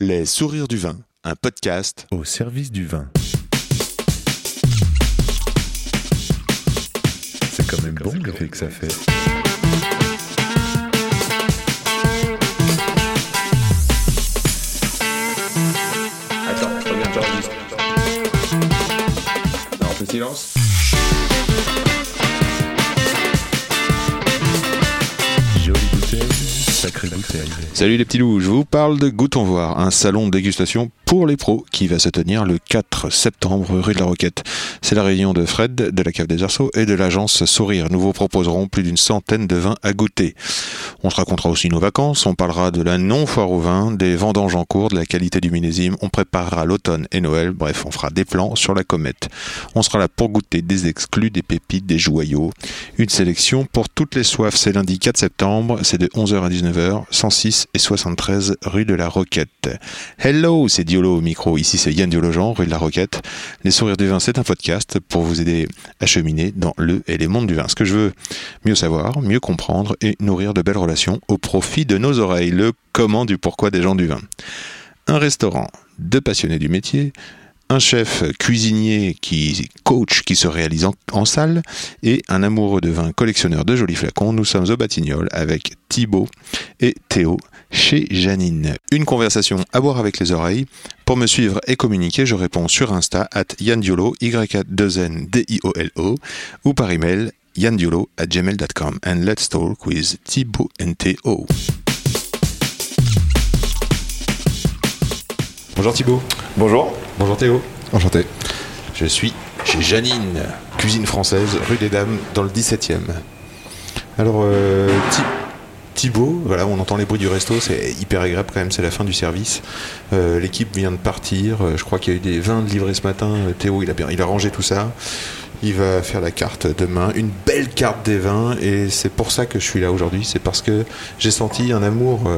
Les sourires du vin, un podcast au service du vin. C'est quand même bon l'effet que ça fait. Attends, regarde, j'enregistre. Non, on fait silence. Jolie bouteille, bouteille. Salut les petits loups, je vous parle de Goûtons Voir, un salon de dégustation pour les pros qui va se tenir le 4 septembre rue de la Roquette. C'est la réunion de Fred, de la Cave des Arceaux et de l'agence Sourire. Nous vous proposerons plus d'une centaine de vins à goûter. On se racontera aussi nos vacances, on parlera de la non-foire au vin, des vendanges en cours, de la qualité du millésime, on préparera l'automne et Noël, bref, on fera des plans sur la comète. On sera là pour goûter des exclus, des pépites, des joyaux. Une sélection pour toutes les soifs, c'est lundi 4 septembre, c'est de 11h à 19h, 106 et 73 rue de la Roquette. Hello, c'est Diolo au micro, ici c'est Yann Diolo-Jean, rue de la Roquette. Les sourires du vin, c'est un podcast pour vous aider à cheminer dans le et les mondes du vin. Ce que je veux mieux savoir, mieux comprendre et nourrir de belles relations au profit de nos oreilles. Le comment du pourquoi des gens du vin. Un restaurant, deux passionnés du métier, un chef cuisinier qui coach, qui se réalise en, salle, et un amoureux de vin collectionneur de jolis flacons. Nous sommes au Batignolles avec Thibaut et Théo chez Janine. Une conversation à boire avec les oreilles. Pour me suivre et communiquer, je réponds sur Insta at yandiolo, y a 2 n d i o l o ou par email yandiolo at gmail.com. And let's talk with Thibaut and Théo. Bonjour Thibaut. Bonjour. Bonjour Théo. Enchanté. Je suis chez Janine, cuisine française, rue des Dames, dans le 17e. Alors, euh, Thibaut, voilà, on entend les bruits du resto, c'est hyper agréable quand même, c'est la fin du service. Euh, L'équipe vient de partir, euh, je crois qu'il y a eu des vins de livrés ce matin. Euh, Théo, il a, bien, rangé tout ça. Il va faire la carte demain, une belle carte des vins, et c'est pour ça que je suis là aujourd'hui. C'est parce que j'ai senti un amour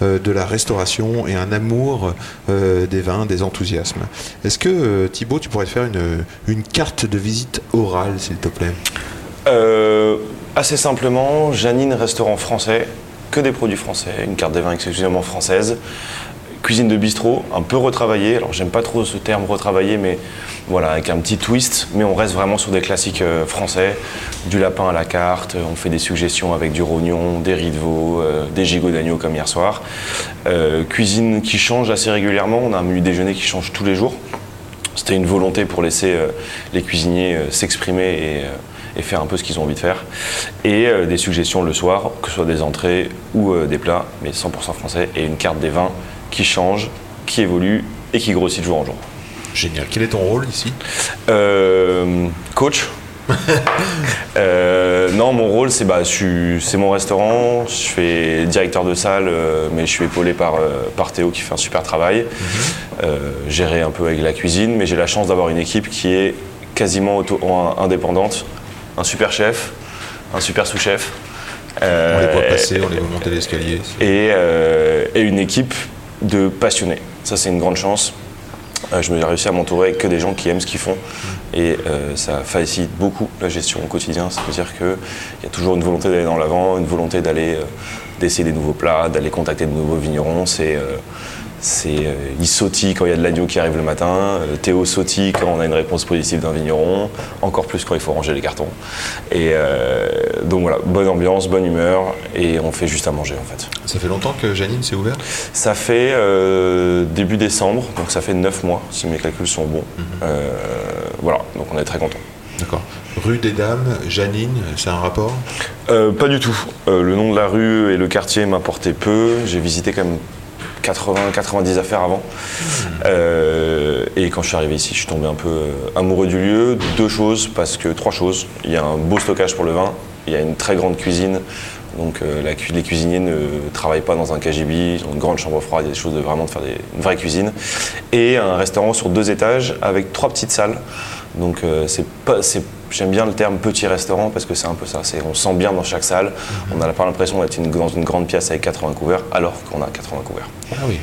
de la restauration et un amour des vins, des enthousiasmes. Est-ce que Thibaut, tu pourrais faire une, carte de visite orale, s'il te plaît? Assez simplement, Janine, restaurant français, que des produits français, une carte des vins exclusivement française. Cuisine de bistrot, un peu retravaillée. Alors, j'aime pas trop ce terme retravaillé, mais voilà, avec un petit twist. Mais on reste vraiment sur des classiques euh, français. Du lapin à la carte, on fait des suggestions avec du rognon, des riz de veau, euh, des gigots d'agneau comme hier soir. Euh, cuisine qui change assez régulièrement. On a un menu déjeuner qui change tous les jours. C'était une volonté pour laisser les cuisiniers s'exprimer et, et faire un peu ce qu'ils ont envie de faire. Et euh, des suggestions le soir, que ce soit des entrées ou euh, des plats, mais 100% français. Et une carte des vins qui change, qui évolue et qui grossit de jour en jour. Génial. Quel est ton rôle ici? Euh, coach Euh, non, mon rôle, c'est bah, suis- c'est mon restaurant. Je fais directeur de salle, mais je suis épaulé par, par Théo qui fait un super travail. Euh, gérer un peu avec la cuisine, mais j'ai la chance d'avoir une équipe qui est quasiment auto- en- indépendante. Un super chef, un super sous-chef. On les Euh, voit passer, on les voit monter l'escalier. et, euh, et une équipe de passionnés. Ça, c'est une grande chance. Euh, je me suis réussi à m'entourer avec que des gens qui aiment ce qu'ils font. Et euh, ça facilite beaucoup la gestion au quotidien. Ça veut dire qu'il y a toujours une volonté d'aller dans l'avant, une volonté d'aller euh, d'essayer des nouveaux plats, d'aller contacter de nouveaux vignerons. C'est. C'est, euh, il sautille quand il y a de l'agneau qui arrive le matin, euh, Théo sautille quand on a une réponse positive d'un vigneron, encore plus quand il faut ranger les cartons. Et euh, donc voilà, bonne ambiance, bonne humeur, et on fait juste à manger en fait. Ça fait longtemps que Janine s'est ouverte? Ça fait euh, début décembre, donc ça fait 9 mois si mes calculs sont bons. Euh, voilà, donc on est très content. D'accord. Rue des Dames, Janine, c'est un rapport? Euh, pas du tout. Euh, le nom de la rue et le quartier m'apportaient peu. J'ai visité quand même 80-90 affaires avant. Euh, et quand je suis arrivé ici, je suis tombé un peu euh, amoureux du lieu. Deux choses, parce que trois choses. Il y a un beau stockage pour le vin, il y a une très grande cuisine. Donc euh, les cuisiniers ne travaillent pas dans un KGB, ils ont une grande chambre froide, il y a des choses de vraiment de faire des- une vraie cuisine. Et un restaurant sur deux étages avec trois petites salles. Donc euh, c'est pas, c'est- j'aime bien le terme petit restaurant parce que c'est un peu ça. C'est, on sent bien dans chaque salle. On n'a pas l'impression d'être une- dans une grande pièce avec 80 couverts alors qu'on a 80 couverts. Ah oui.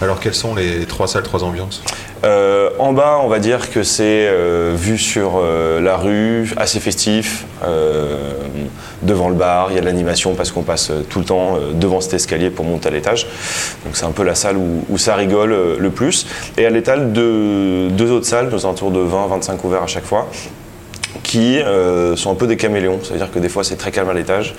Alors quelles sont les trois salles, trois ambiances Euh, en bas, on va dire que c'est euh, vu sur euh, la rue, assez festif, euh, devant le bar, il y a de l'animation parce qu'on passe tout le temps devant cet escalier pour monter à l'étage. Donc c'est un peu la salle où, ça rigole le plus. Et à l'étage, deux, autres salles, aux alentours de 20-25 couverts à chaque fois qui sont un peu des caméléons. C'est-à-dire que des fois c'est très calme à l'étage,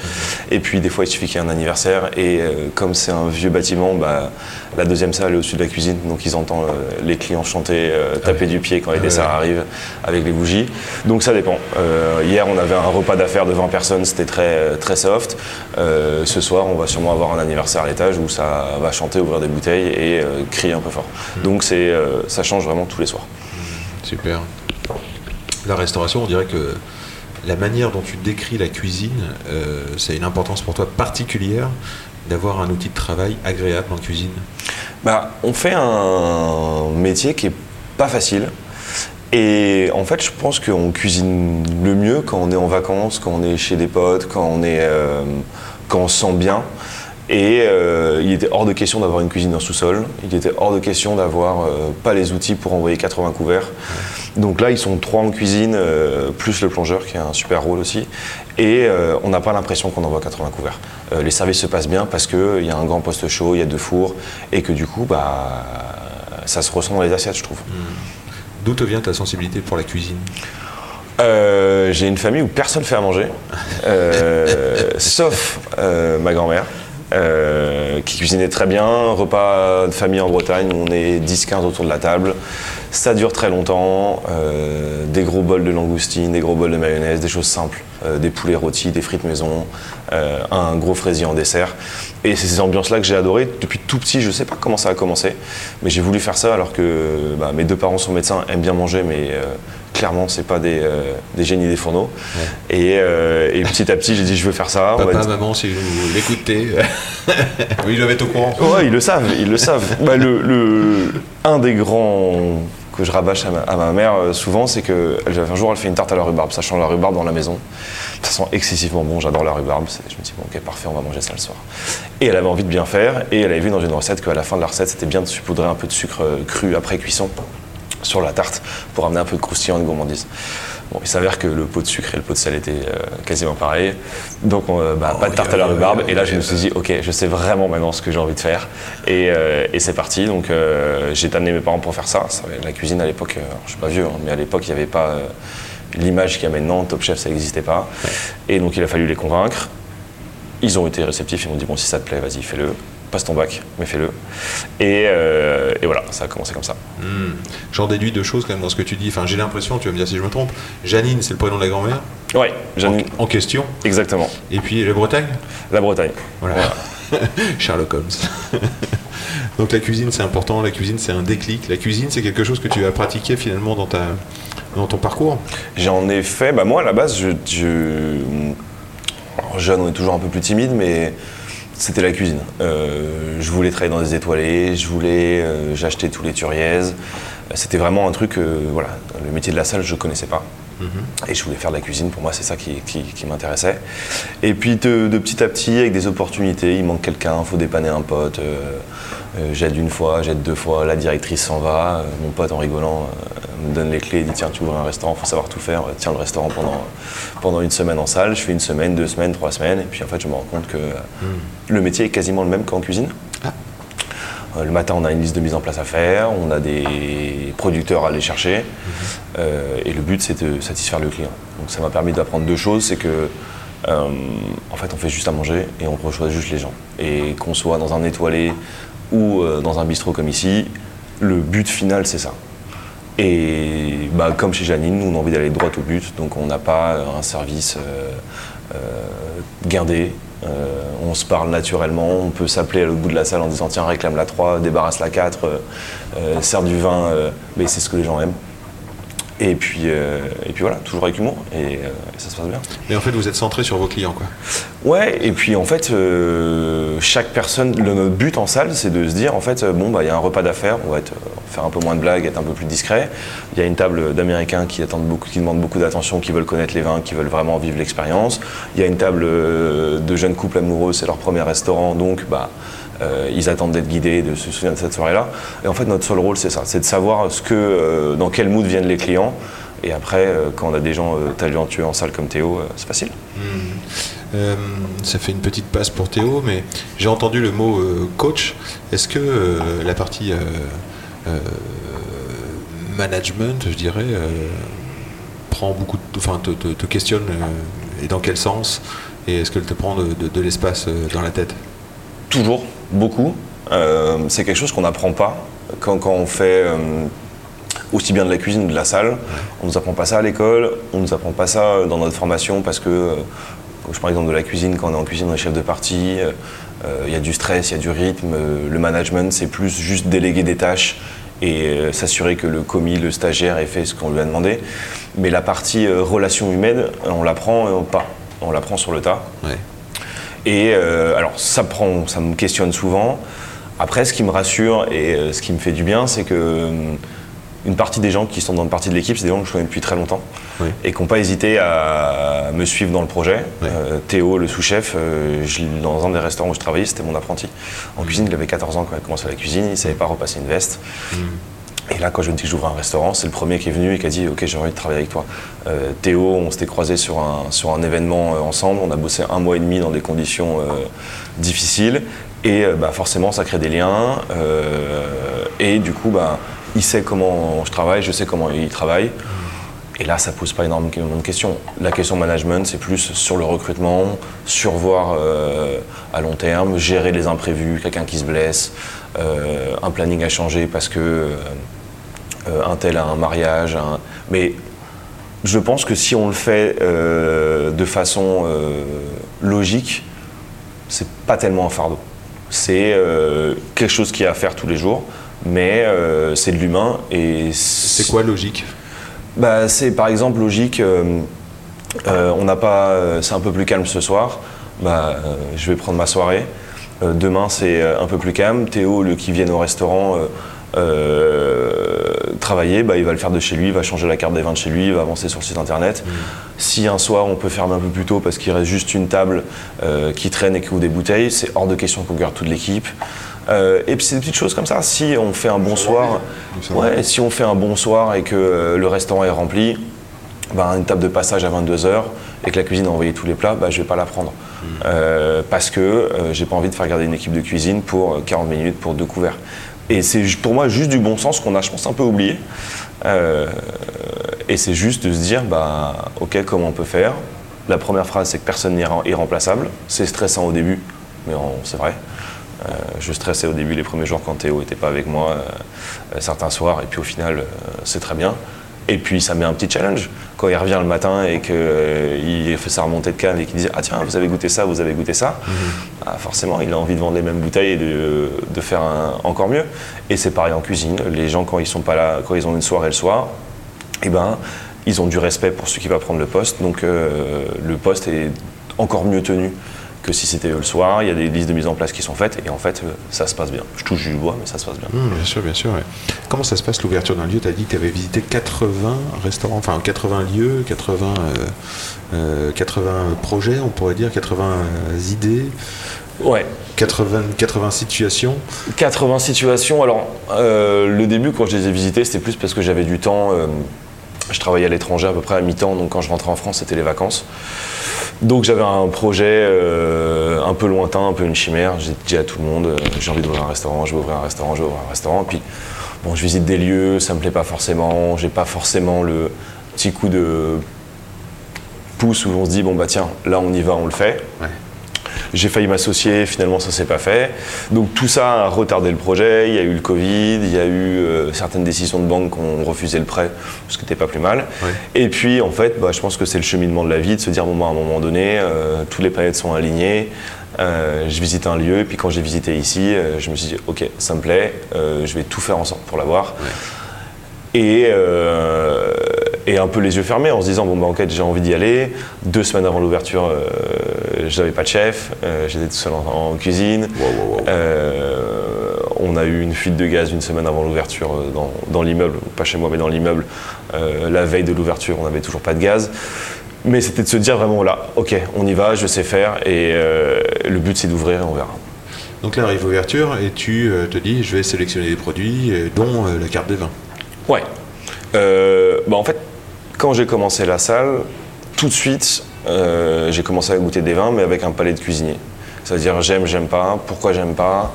et puis des fois il suffit qu'il y ait un anniversaire, et comme c'est un vieux bâtiment, bah, la deuxième salle est au-dessus de la cuisine, donc ils entendent euh, les clients chanter, euh, taper du pied quand les desserts arrivent avec les bougies. Donc ça dépend. Euh, hier on avait un repas d'affaires de 20 personnes, c'était très, très soft. Ce soir on va sûrement avoir un anniversaire à l'étage où ça va chanter, ouvrir des bouteilles et crier un peu fort. Donc c'est, euh, ça change vraiment tous les soirs. Super. La restauration, on dirait que la manière dont tu décris la cuisine, euh, c'est une importance pour toi particulière d'avoir un outil de travail agréable en cuisine. Bah, on fait un métier qui est pas facile. Et en fait, je pense qu'on cuisine le mieux quand on est en vacances, quand on est chez des potes, quand on, est, euh, quand on se sent bien. Et euh, il était hors de question d'avoir une cuisine en sous-sol. Il était hors de question d'avoir euh, pas les outils pour envoyer 80 couverts. Donc là, ils sont trois en cuisine, euh, plus le plongeur qui a un super rôle aussi. Et euh, on n'a pas l'impression qu'on envoie 80 couverts. Euh, les services se passent bien parce qu'il y a un grand poste chaud, il y a deux fours, et que du coup, bah, ça se ressent dans les assiettes, je trouve. D'où te vient ta sensibilité pour la cuisine? J'ai une famille où personne fait à manger, sauf ma grand-mère. Euh, qui cuisinait très bien, repas de famille en Bretagne, on est 10-15 autour de la table. Ça dure très longtemps, euh, des gros bols de langoustine, des gros bols de mayonnaise, des choses simples, euh, des poulets rôtis, des frites maison, un gros fraisier en dessert. Et c'est ces ambiances-là que j'ai adorées depuis tout petit. Je ne sais pas comment ça a commencé, mais j'ai voulu faire ça alors que bah, mes deux parents sont médecins, aiment bien manger, mais clairement, c'est pas des, euh, des génies des fourneaux. Et, euh, et petit à petit, j'ai dit je veux faire ça. Va Papa, maman, si vous l'écoutez, oui, je vais être au courant. Ouais, ils le savent, ils le savent. Bah, le, le- un des grands que je rabâche à ma, à ma mère euh, souvent, c'est que elle- un jour elle fait une tarte à la rhubarbe, sachant la rhubarbe dans la maison. Ça sent excessivement bon, j'adore la rhubarbe. Je me dis, bon, ok, parfait, on va manger ça le soir. Et elle avait envie de bien faire, et elle avait vu dans une recette qu'à la fin de la recette, c'était bien de saupoudrer un peu de sucre cru après cuisson sur la tarte pour amener un peu de croustillant et de gourmandise. Bon, il s'avère que le pot de sucre et le pot de sel étaient euh, quasiment pareils. Donc, on, euh, bah, pas de tarte à la rhubarbe. Et là, je me suis dit, ok, je sais vraiment maintenant ce que j'ai envie de faire. Et, euh, et c'est parti. Donc, euh, j'ai amené mes parents pour faire ça. Ça, La cuisine à l'époque, je suis pas vieux, hein, mais à l'époque, il n'y avait pas l'image qu'il y a maintenant. Top Chef, ça n'existait pas. Et donc, il a fallu les convaincre. Ils ont été réceptifs. Ils m'ont dit, bon, si ça te plaît, vas-y, fais-le. Passe ton bac, mais fais-le. Et, euh, et voilà, ça a commencé comme ça. Hmm. J'en déduis deux choses quand même dans ce que tu dis. Enfin, j'ai l'impression, tu vas me dire si je me trompe. Janine, c'est le prénom de la grand-mère Ouais, j'en ai- en question. exactement. Et puis la Bretagne La Bretagne. Voilà. Sherlock Holmes. Donc la cuisine, c'est important. La cuisine, c'est un déclic. La cuisine, c'est quelque chose que tu as pratiqué finalement dans, ta, dans ton parcours? J'en ai fait, bah moi à la base, je, je- alors, jeune, on est toujours un peu plus timide, mais c'était la cuisine. Euh, je voulais travailler dans des étoilés, je voulais, euh, j'achetais tous les turiaises. C'était vraiment un truc, euh, voilà, le métier de la salle, je connaissais pas. Et je voulais faire de la cuisine, pour moi c'est ça qui, qui- qui m'intéressait. Et puis de, de petit à petit, avec des opportunités, il manque quelqu'un, il faut dépanner un pote. euh, euh, j'aide une fois, j'aide deux fois, la directrice s'en va. euh, mon pote en rigolant euh, me donne les clés et dit tiens tu ouvres un restaurant, il faut savoir tout faire. Tiens le restaurant pendant, pendant une semaine en salle, je fais une semaine, deux semaines, trois semaines. Et puis en fait je me rends compte que euh, le métier est quasiment le même qu'en cuisine. Euh, Le matin, on a une liste de mise en place à faire, on a des producteurs à aller chercher, euh, et le but, c'est de satisfaire le client. Donc ça m'a permis d'apprendre deux choses, c'est que euh, en fait, on fait juste à manger et on reçoit juste les gens. Et qu'on soit dans un étoilé ou dans un bistrot comme ici, le but final, c'est ça. Et bah, comme chez Janine, nous, on a envie d'aller droit au but, donc on n'a pas un service euh, euh, guindé. Euh, on se parle naturellement, on peut s'appeler à l'autre bout de la salle en disant tiens réclame la 3, débarrasse la 4, euh, euh, sers du vin, euh, mais c'est ce que les gens aiment. Et puis, euh, et puis voilà, toujours avec humour et, euh, et ça se passe bien. Mais en fait, vous êtes centré sur vos clients, quoi. Ouais, et puis en fait, euh, chaque personne, le, notre but en salle, c'est de se dire, en fait, bon, bah, il y a un repas d'affaires, on va être, faire un peu moins de blagues, être un peu plus discret. Il y a une table d'Américains qui, attendent beaucoup, qui demandent beaucoup d'attention, qui veulent connaître les vins, qui veulent vraiment vivre l'expérience. Il y a une table de jeunes couples amoureux, c'est leur premier restaurant, donc bah, euh, ils attendent d'être guidés, de se souvenir de cette soirée-là. Et en fait, notre seul rôle, c'est ça, c'est de savoir ce que, euh, dans quel mood viennent les clients. Et après, euh, quand on a des gens talentueux en salle comme Théo, c'est facile. Euh, ça fait une petite passe pour Théo, mais j'ai entendu le mot coach. Est-ce que la partie management, je dirais, prend beaucoup de, enfin, te, te- te questionne et dans quel sens? Et est-ce qu'elle te prend de, de- de l'espace dans la tête? Toujours, beaucoup. Euh, c'est quelque chose qu'on n'apprend pas quand, on fait euh, aussi bien de la cuisine que de la salle. On nous apprend pas ça à l'école, on nous apprend pas ça dans notre formation parce que, euh, je prends de la cuisine, quand on est en cuisine, on est chef de partie, euh, euh, il y a du stress, il y a du rythme. euh, le management, c'est plus juste déléguer des tâches et euh, s'assurer que le commis, le stagiaire ait fait ce qu'on lui a demandé. Mais la partie euh, relation humaine, on l'apprend euh, pas. On l'apprend sur le tas. Et euh, alors, ça, prend, ça me questionne souvent. Après, ce qui me rassure et euh, ce qui me fait du bien, c'est que euh, une partie des gens qui sont dans une partie de l'équipe, c'est des gens que je connais depuis très longtemps Oui. et qui n'ont pas hésité à me suivre dans le projet. Oui. Euh, Théo, le sous-chef, euh, dans un des restaurants où je travaillais, c'était mon apprenti. En cuisine, il avait 14 ans quand il a commencé la cuisine, il ne savait pas repasser une veste. Et là, quand je me dis que j'ouvre un restaurant, c'est le premier qui est venu et qui a dit Ok, j'ai envie de travailler avec toi. Euh, Théo, on s'était croisés sur un, sur un événement euh, ensemble. On a bossé un mois et demi dans des conditions euh, difficiles. Et bah, forcément, ça crée des liens. et du coup, bah, il sait comment je travaille, je sais comment il travaille. Et là, ça pose pas énormément de questions. La question management, c'est plus sur le recrutement, survoir euh, à long terme, gérer les imprévus, quelqu'un qui se blesse, un planning à changer parce que euh, un tel a un mariage. un- Mais je pense que si on le fait euh, de façon euh, logique, c'est pas tellement un fardeau. C'est quelque chose qui a à faire tous les jours, mais c'est de l'humain et C'est quoi logique? Bah, c'est par exemple logique. on n'a pas, c'est un peu plus calme ce soir. Bah, je vais prendre ma soirée. Euh, demain c'est un peu plus calme. Théo, le qui vient au restaurant euh, euh, travailler, bah, il va le faire de chez lui, il va changer la carte des vins de chez lui, il va avancer sur le site internet. Si un soir on peut fermer un peu plus tôt parce qu'il reste juste une table euh, qui traîne et qui ouvre des bouteilles, c'est hors de question qu'on garde toute l'équipe. Euh, et puis c'est des petites choses comme ça. Si on fait un bon soir, ouais, si on fait un bon soir et que euh, le restaurant est rempli, ben, une table de passage à 22h et que la cuisine a envoyé tous les plats, bah, je vais pas la prendre. Euh, parce que euh, j'ai pas envie de faire garder une équipe de cuisine pour euh, 40 minutes pour deux couverts. Et c'est pour moi juste du bon sens qu'on a, je pense, un peu oublié. Euh, et c'est juste de se dire, bah, ok, comment on peut faire? La première phrase, c'est que personne n'est irrem- irremplaçable. C'est stressant au début, mais c'est vrai. Euh, je stressais au début les premiers jours quand Théo n'était pas avec moi, euh, certains soirs, et puis au final, c'est très bien. Et puis ça met un petit challenge. Quand il revient le matin et qu'il fait sa remontée de cave et qu'il dit Ah tiens, vous avez goûté ça, vous avez goûté ça, ah, forcément, il a envie de vendre les mêmes bouteilles et de, de faire un- encore mieux. Et c'est pareil en cuisine. Les gens, quand ils sont pas là, quand ils ont une soirée le soir, eh ben, ils ont du respect pour celui qui va prendre le poste. Donc euh, le poste est encore mieux tenu que si c'était le soir. Il y a des listes de mise en place qui sont faites et en fait, euh, ça se passe bien. Je touche du bois, mais ça se passe bien. Hum, Bien sûr, bien sûr. ouais. Comment ça se passe l'ouverture d'un lieu? Tu as dit que tu avais visité 80 restaurants, enfin 80 lieux, 80, euh, euh, 80 projets, on pourrait dire, 80 euh, idées, Ouais, 80, 80 situations? 80 situations. Alors, euh, le début, quand je les ai visités, c'était plus parce que j'avais du temps. euh, je travaillais à l'étranger à peu près à mi-temps, donc quand je rentrais en France, c'était les vacances. Donc j'avais un projet euh, un peu lointain, un peu une chimère. J'ai dit à tout le monde, euh, j'ai envie d'ouvrir un restaurant, je vais ouvrir un restaurant, je vais ouvrir un restaurant. Puis, bon, je visite des lieux, ça me plaît pas forcément. J'ai pas forcément le petit coup de pouce où on se dit, bon bah tiens, là on y va, on le fait. J'ai failli m'associer, finalement ça s'est pas fait. Donc tout ça a retardé le projet. Il y a eu le Covid, il y a eu euh, certaines décisions de banque qui ont refusé le prêt, ce qui n'était pas plus mal. Et puis en fait, bah, je pense que c'est le cheminement de la vie de se dire bon, bah, à un moment donné, euh, toutes les planètes sont alignées. Euh, je visite un lieu, et puis quand j'ai visité ici, je me suis dit ok, ça me plaît, je vais tout faire en sorte pour l'avoir. Et, et un peu les yeux fermés en se disant bon bah en fait j'ai envie d'y aller. Deux semaines avant l'ouverture, euh, j'avais pas de chef, euh, j'étais tout seul en, en cuisine. Euh, on a eu une fuite de gaz une semaine avant l'ouverture euh, dans, dans l'immeuble, pas chez moi mais dans l'immeuble. La veille de l'ouverture, on n'avait toujours pas de gaz. Mais c'était de se dire vraiment là, ok, on y va, je sais faire et le but c'est d'ouvrir et on verra. Donc là arrive l'ouverture et tu te dis je vais sélectionner des produits, dont la carte des vins. Ouais. Euh, bah en fait, quand j'ai commencé la salle, tout de suite, euh, j'ai commencé à goûter des vins, mais avec un palais de cuisinier. C'est-à-dire j'aime, j'aime pas, pourquoi j'aime pas?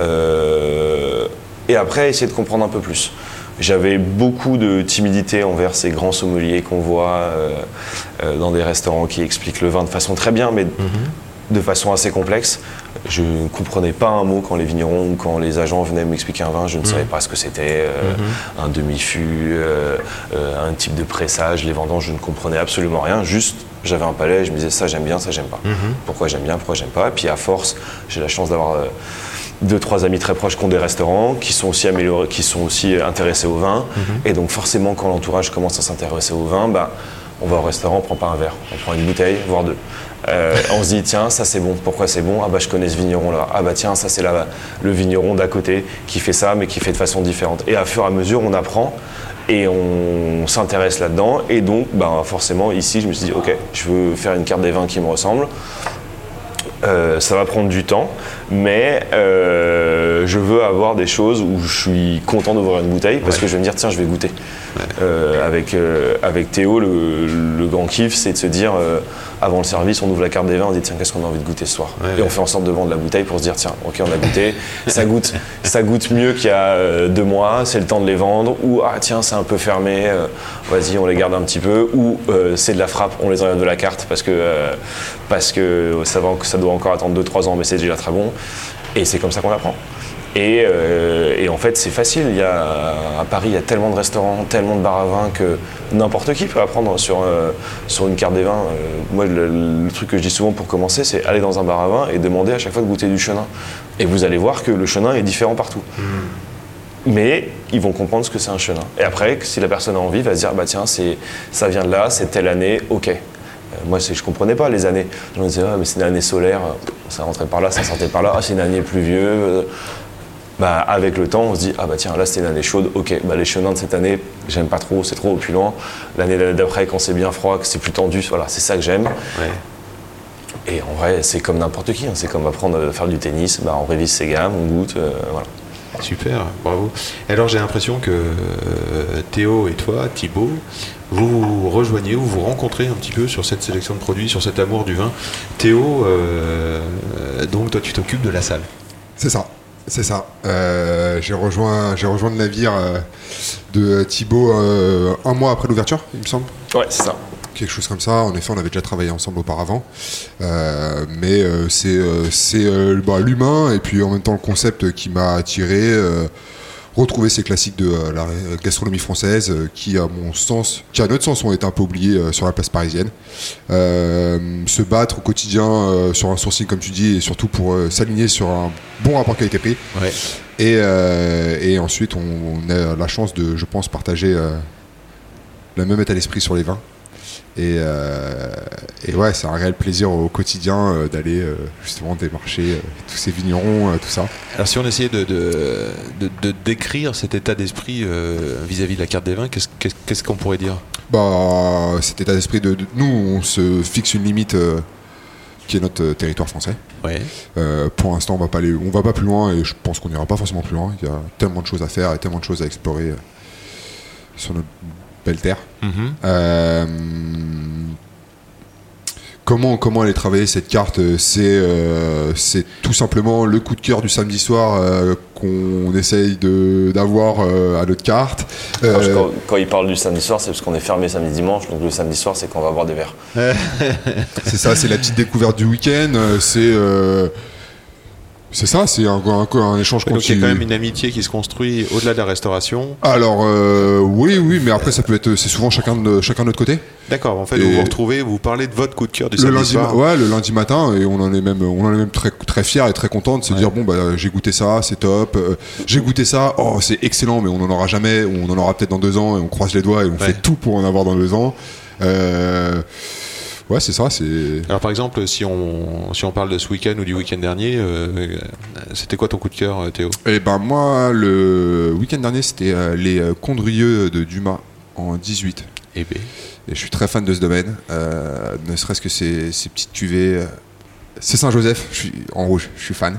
euh, et après, essayer de comprendre un peu plus. J'avais beaucoup de timidité envers ces grands sommeliers qu'on voit euh, dans des restaurants qui expliquent le vin de façon très bien, mais de façon assez complexe. Je ne comprenais pas un mot quand les vignerons ou quand les agents venaient m'expliquer un vin. Je ne savais pas ce que c'était, euh, un demi-fût, euh, euh, un type de pressage, les vendanges, je ne comprenais absolument rien. Juste, j'avais un palais, je me disais ça j'aime bien, ça j'aime pas. Pourquoi j'aime bien, pourquoi j'aime pas? Et puis à force, j'ai la chance d'avoir euh, deux, trois amis très proches qui ont des restaurants, qui sont aussi améliorés, qui sont aussi intéressés au vin. Et donc forcément, quand l'entourage commence à s'intéresser au vin, bah, on va au restaurant, on prend pas un verre, on prend une bouteille, voire deux. Euh, on se dit tiens ça c'est bon, pourquoi c'est bon? Ah bah je connais ce vigneron là, ah bah tiens ça c'est là le vigneron d'à côté qui fait ça mais qui fait de façon différente. Et à fur et à mesure on apprend et on s'intéresse là-dedans et donc bah, forcément ici je me suis dit ok je veux faire une carte des vins qui me ressemble. Euh, ça va prendre du temps, mais euh, je veux avoir des choses où je suis content d'ouvrir une bouteille parce que je vais me dire tiens je vais goûter. Euh, avec, avec Théo, le, le grand kiff c'est de se dire avant le service on ouvre la carte des vins, on dit tiens qu'est-ce qu'on a envie de goûter ce soir Ouais, et on fait en sorte de vendre la bouteille pour se dire tiens ok on a goûté, ça goûte, ça goûte mieux qu'il y a euh, deux mois, c'est le temps de les vendre. Ou ah tiens c'est un peu fermé, euh, vas-y on les garde un petit peu. Ou euh, c'est de la frappe, on les enlève de la carte parce que, euh, parce que ça, va, ça doit encore attendre 2-3 ans mais c'est déjà très bon. Et c'est comme ça qu'on apprend. Et, euh, et en fait, c'est facile. Il y a, à Paris, il y a tellement de restaurants, tellement de bars à vin que n'importe qui peut apprendre sur, euh, sur une carte des vins. Euh, moi, le, le truc que je dis souvent pour commencer, c'est aller dans un bar à vin et demander à chaque fois de goûter du chenin. Et vous allez voir que le chenin est différent partout. Mais ils vont comprendre ce que c'est un chenin. Et après, si la personne a envie, va se dire bah tiens, ça vient de là, c'est telle année, ok. Moi, je comprenais pas les années. Je me disais, ah, mais c'est une année solaire, ça rentrait par là, ça sortait par là, ah, c'est une année pluvieuse. Bah, avec le temps, on se dit, ah bah tiens, là c'était une année chaude, ok, bah, les chenins de cette année, j'aime pas trop, c'est trop opulent. L'année d'après, quand c'est bien froid, que c'est plus tendu, voilà, c'est ça que j'aime. Ouais. Et en vrai, c'est comme n'importe qui, hein. c'est comme apprendre à faire du tennis, bah, on révise ses gammes, on goûte, euh, voilà. Super, bravo. Alors j'ai l'impression que euh, Théo et toi, Thibaut, vous vous rejoignez, vous vous rencontrez un petit peu sur cette sélection de produits, sur cet amour du vin. Théo, euh, donc toi tu t'occupes de la salle. C'est ça, c'est ça. Euh, j'ai rejoint, j'ai rejoint le navire euh, de Thibaut euh, un mois après l'ouverture, il me semble. Ouais, c'est ça. Quelque chose comme ça. En effet, on avait déjà travaillé ensemble auparavant. Mais c'est c'est, bah, l'humain et puis en même temps le concept qui m'a attiré. Retrouver ces classiques de euh, la gastronomie française euh, qui, à mon sens, qui à notre sens, ont été un peu oubliés euh, sur la place parisienne. Se battre au quotidien sur un sourcing, comme tu dis, et surtout pour s'aligner sur un bon rapport qualité-prix. Ouais. Et, et ensuite, on, on a la chance de, je pense, partager le même état d'esprit sur les vins. Et, euh, et ouais, c'est un réel plaisir au quotidien euh, d'aller euh, justement démarcher tous ces vignerons, tout ça. Alors si on essayait de, de, de- de décrire cet état d'esprit vis-à-vis de la carte des vins, qu'est-ce qu'on pourrait dire? Bah, cet état d'esprit de, nous, on se fixe une limite qui est notre territoire français. Ouais. Euh, pour l'instant, on va pas aller, on va pas plus loin et je pense qu'on n'ira pas forcément plus loin. Il y a tellement de choses à faire et tellement de choses à explorer sur notre Mhm. Euh, comment, comment aller travailler cette carte euh, C'est euh, c'est tout simplement le coup de cœur du samedi soir euh, qu'on essaye de- d'avoir euh, à notre carte. Euh, quand, quand il parle du samedi soir, c'est parce qu'on est fermé samedi dimanche, donc le samedi soir, c'est qu'on va boire des verres. c'est ça, c'est la petite découverte du week-end. C'est euh, c'est ça, c'est un, un- un échange Donc il y a continu. quand même une amitié qui se construit au-delà de la restauration. Alors euh, oui, oui, mais après ça peut être, c'est souvent chacun de chacun de notre côté. D'accord, en fait Et- vous vous retrouvez, vous parlez de votre coup de cœur du le samedi lundi, soir. ouais, le lundi matin, et on en est même, on en est même très très fier et très content de se Ouais. dire bon bah j'ai goûté ça, c'est top. euh, j'ai goûté ça, oh c'est excellent, mais on en aura jamais, on en aura peut-être dans deux ans, et on croise les doigts et on Ouais. fait tout pour en avoir dans deux ans. Euh, ouais, c'est ça, c'est. Alors par exemple, si on, si on parle de ce week-end ou du week-end dernier, euh, c'était quoi ton coup de cœur euh, Théo? Et ben moi, le week-end dernier, c'était euh, les euh, Condrieux de Dumas en 18. Eh ben, Et je suis très fan de ce domaine, euh, ne serait-ce que ces, ces petites cuvées. C'est Saint-Joseph, je suis en rouge, je suis fan.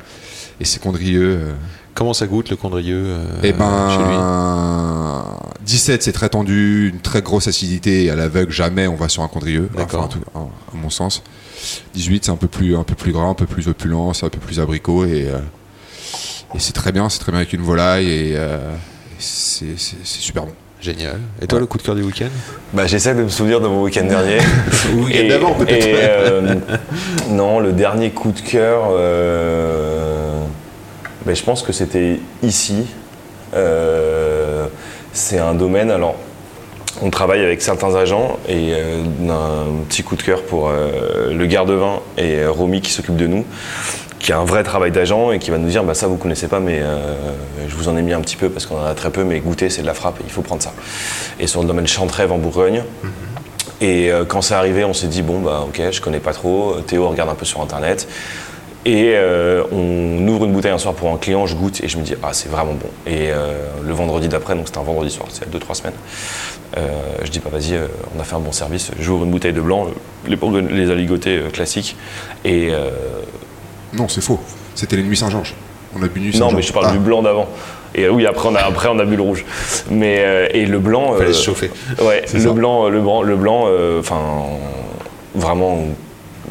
et c'est Condrieux. euh, Comment ça goûte le condrieux euh, Eh chez lui? ben, 17 c'est très tendu, une très grosse acidité. et À l'aveugle, jamais on va sur un Condrieux. D'accord. Enfin, à mon sens. 18 c'est un peu plus, un peu plus gras, un peu plus opulent, c'est un peu plus abricot et, euh, et c'est très bien, c'est très bien avec une volaille et c'est super bon. Génial. Et toi, le coup de cœur du week-end Bah, J'essaie de me souvenir de mon week-end dernier. Week-end d'avant, peut-être. et, euh, non, le dernier coup de cœur, euh, ben, je pense que c'était ici. Euh, c'est un domaine, alors on travaille avec certains agents et euh, un petit coup de cœur pour euh, le garde-vin et euh, Romy qui s'occupe de nous, qui a un vrai travail d'agent et qui va nous dire bah ça vous connaissez pas mais euh, je vous en ai mis un petit peu parce qu'on en a très peu mais goûter c'est de la frappe il faut prendre ça. Et sur le domaine Chantrève en Bourgogne. Et euh, quand c'est arrivé, on s'est dit bon bah ok, je connais pas trop. Théo regarde un peu sur internet. Et euh, on ouvre une bouteille un soir pour un client, je goûte et je me dis ah c'est vraiment bon. Et euh, le vendredi d'après, donc c'était un vendredi soir, c'est a 2-3 semaines, euh, je dis bah vas-y, on a fait un bon service. J'ouvre une bouteille de blanc, les, les aligotés classiques. Et Non, c'est faux. C'était les nuits Saint-Georges. On a bu nuit non Saint-Georges. mais je parle Ah. du blanc d'avant. Et euh, oui après on a après on a bu le rouge. Mais euh, et le blanc. Fallait euh, se chauffer. Ouais, C'est le ça. blanc, le blanc, le blanc, euh, enfin, vraiment,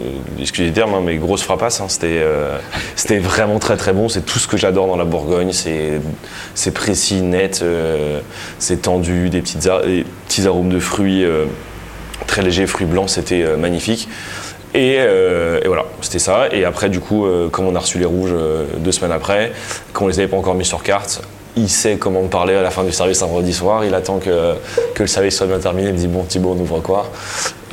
euh, excusez le terme, hein, mais grosse frappasse. hein, c'était, euh, c'était vraiment très très bon. C'est tout ce que j'adore dans la Bourgogne. C'est, c'est précis, net, euh, c'est tendu, des, petites des petits arômes de fruits euh, très légers, fruits blancs. C'était euh, magnifique. Et, euh, et voilà, c'était ça. Et après, du coup, euh, comme on a reçu les rouges euh, deux semaines après, qu'on les avait pas encore mis sur carte, il sait comment me parler à la fin du service un vendredi soir. Il attend que, que le service soit bien terminé. Il me dit Bon, Thibaut, on ouvre quoi?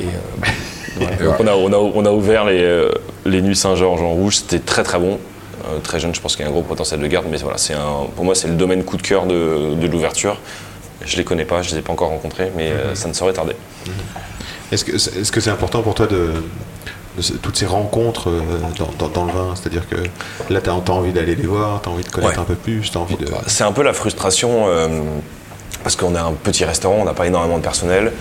Et, Donc, on, a, on, a, on a ouvert les, les Nuits Saint-Georges en rouge. C'était très très bon. Très jeune, je pense qu'il y a un gros potentiel de garde. Mais voilà, c'est un, pour moi, c'est le domaine coup de cœur de, de l'ouverture. Je les connais pas, je les ai pas encore rencontrés, mais euh, ça ne saurait tarder. Est-ce que c'est est-ce que c'est important pour toi de, de toutes ces rencontres euh, dans, dans- dans le vin C'est-à-dire que là, tu as, envie d'aller les voir, tu as envie de connaître Ouais. un peu plus, tu envie de. Bah, C'est un peu la frustration euh, parce qu'on a un petit restaurant, on n'a pas énormément de personnel,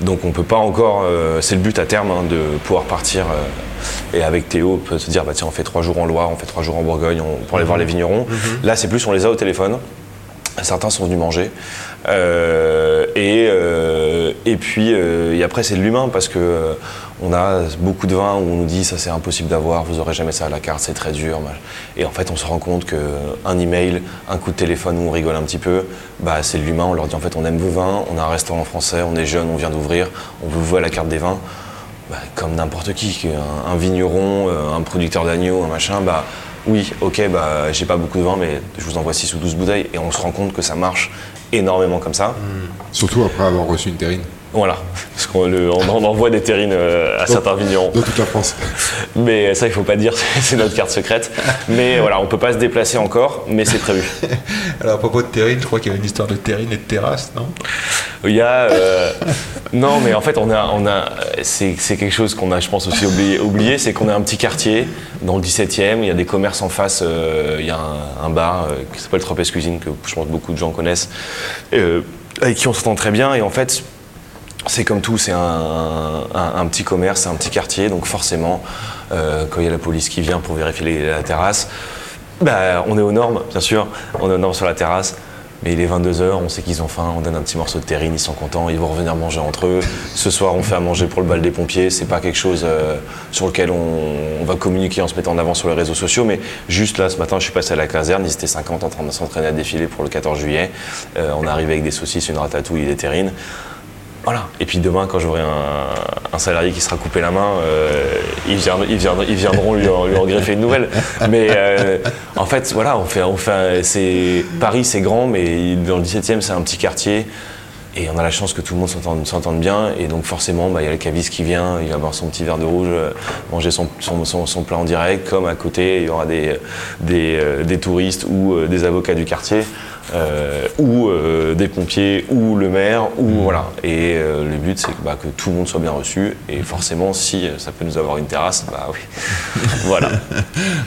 donc on peut pas encore. euh, c'est le but à terme hein, de pouvoir partir euh, et avec Théo on peut se dire bah tiens on fait trois jours en Loire, on fait trois jours en Bourgogne on- pour aller voir les vignerons. Là c'est plus on les a au téléphone. Certains sont venus manger. Euh, et, euh, et puis euh, et après c'est de l'humain parce que on a beaucoup de vins où on nous dit ça c'est impossible d'avoir, vous aurez jamais ça à la carte, c'est très dur. Et en fait on se rend compte qu'un email, un coup de téléphone où on rigole un petit peu, bah, c'est de l'humain. On leur dit en fait on aime vos vins, on a un restaurant français, on est jeune, on vient d'ouvrir, on vous à la carte des vins. Bah, comme n'importe qui, un, vigneron, un producteur d'agneau, un machin, bah oui, ok, bah j'ai pas beaucoup de vin, mais je vous envoie 6 ou 12 bouteilles et on se rend compte que ça marche énormément comme ça. Surtout après avoir reçu une terrine Voilà, parce qu'on on envoie des terrines euh, à certains vignerons. dans toute la France. Mais ça, il faut pas dire, c'est notre carte secrète. Mais voilà, on peut pas se déplacer encore, mais c'est prévu. Alors, à propos de terrine, je crois qu'il y avait une histoire de terrine et de terrasse, non? Il y a. euh, non, mais en fait, on a, on a, c'est, c'est quelque chose qu'on a, je pense, aussi oublié, oublié, c'est qu'on a un petit quartier dans le 17e, il y a des commerces en face, euh, il y a un, un bar euh, qui s'appelle Tropez Cuisine, que je pense que beaucoup de gens connaissent, avec qui on s'entend très bien. Et en fait, c'est comme tout, c'est un, petit commerce, un petit quartier, donc forcément, euh, quand il y a la police qui vient pour vérifier la terrasse, bah, on est aux normes, bien sûr, on est aux normes sur la terrasse. Mais il est 22h, on sait qu'ils ont faim, on donne un petit morceau de terrine, ils sont contents, ils vont revenir manger entre eux. Ce soir, on fait à manger pour le bal des pompiers. C'est pas quelque chose euh, sur lequel on, va communiquer en se mettant en avant sur les réseaux sociaux, mais juste là, ce matin, je suis passé à la caserne, ils étaient 50 en train de s'entraîner à défiler pour le 14 juillet. Euh, on est arrivé avec des saucisses, une ratatouille et des terrines. Et puis demain, quand j'aurai un, salarié qui sera coupé la main, euh, ils, viendront, lui, en, greffer une nouvelle. Mais euh, en fait, voilà, on fait, Paris, c'est grand, mais dans le 17e, c'est un petit quartier. Et on a la chance que tout le monde s'entende, bien. Et donc forcément, bah, il y a le caviste qui vient, il va boire son petit verre de rouge, euh, manger son, plat en direct. Comme à côté, il y aura des, touristes ou des avocats du quartier, euh, ou euh, des pompiers, ou le maire, ou voilà. Et euh, le but, c'est que, bah, que tout le monde soit bien reçu. Et forcément, si euh, ça peut nous avoir une terrasse, bah oui. voilà.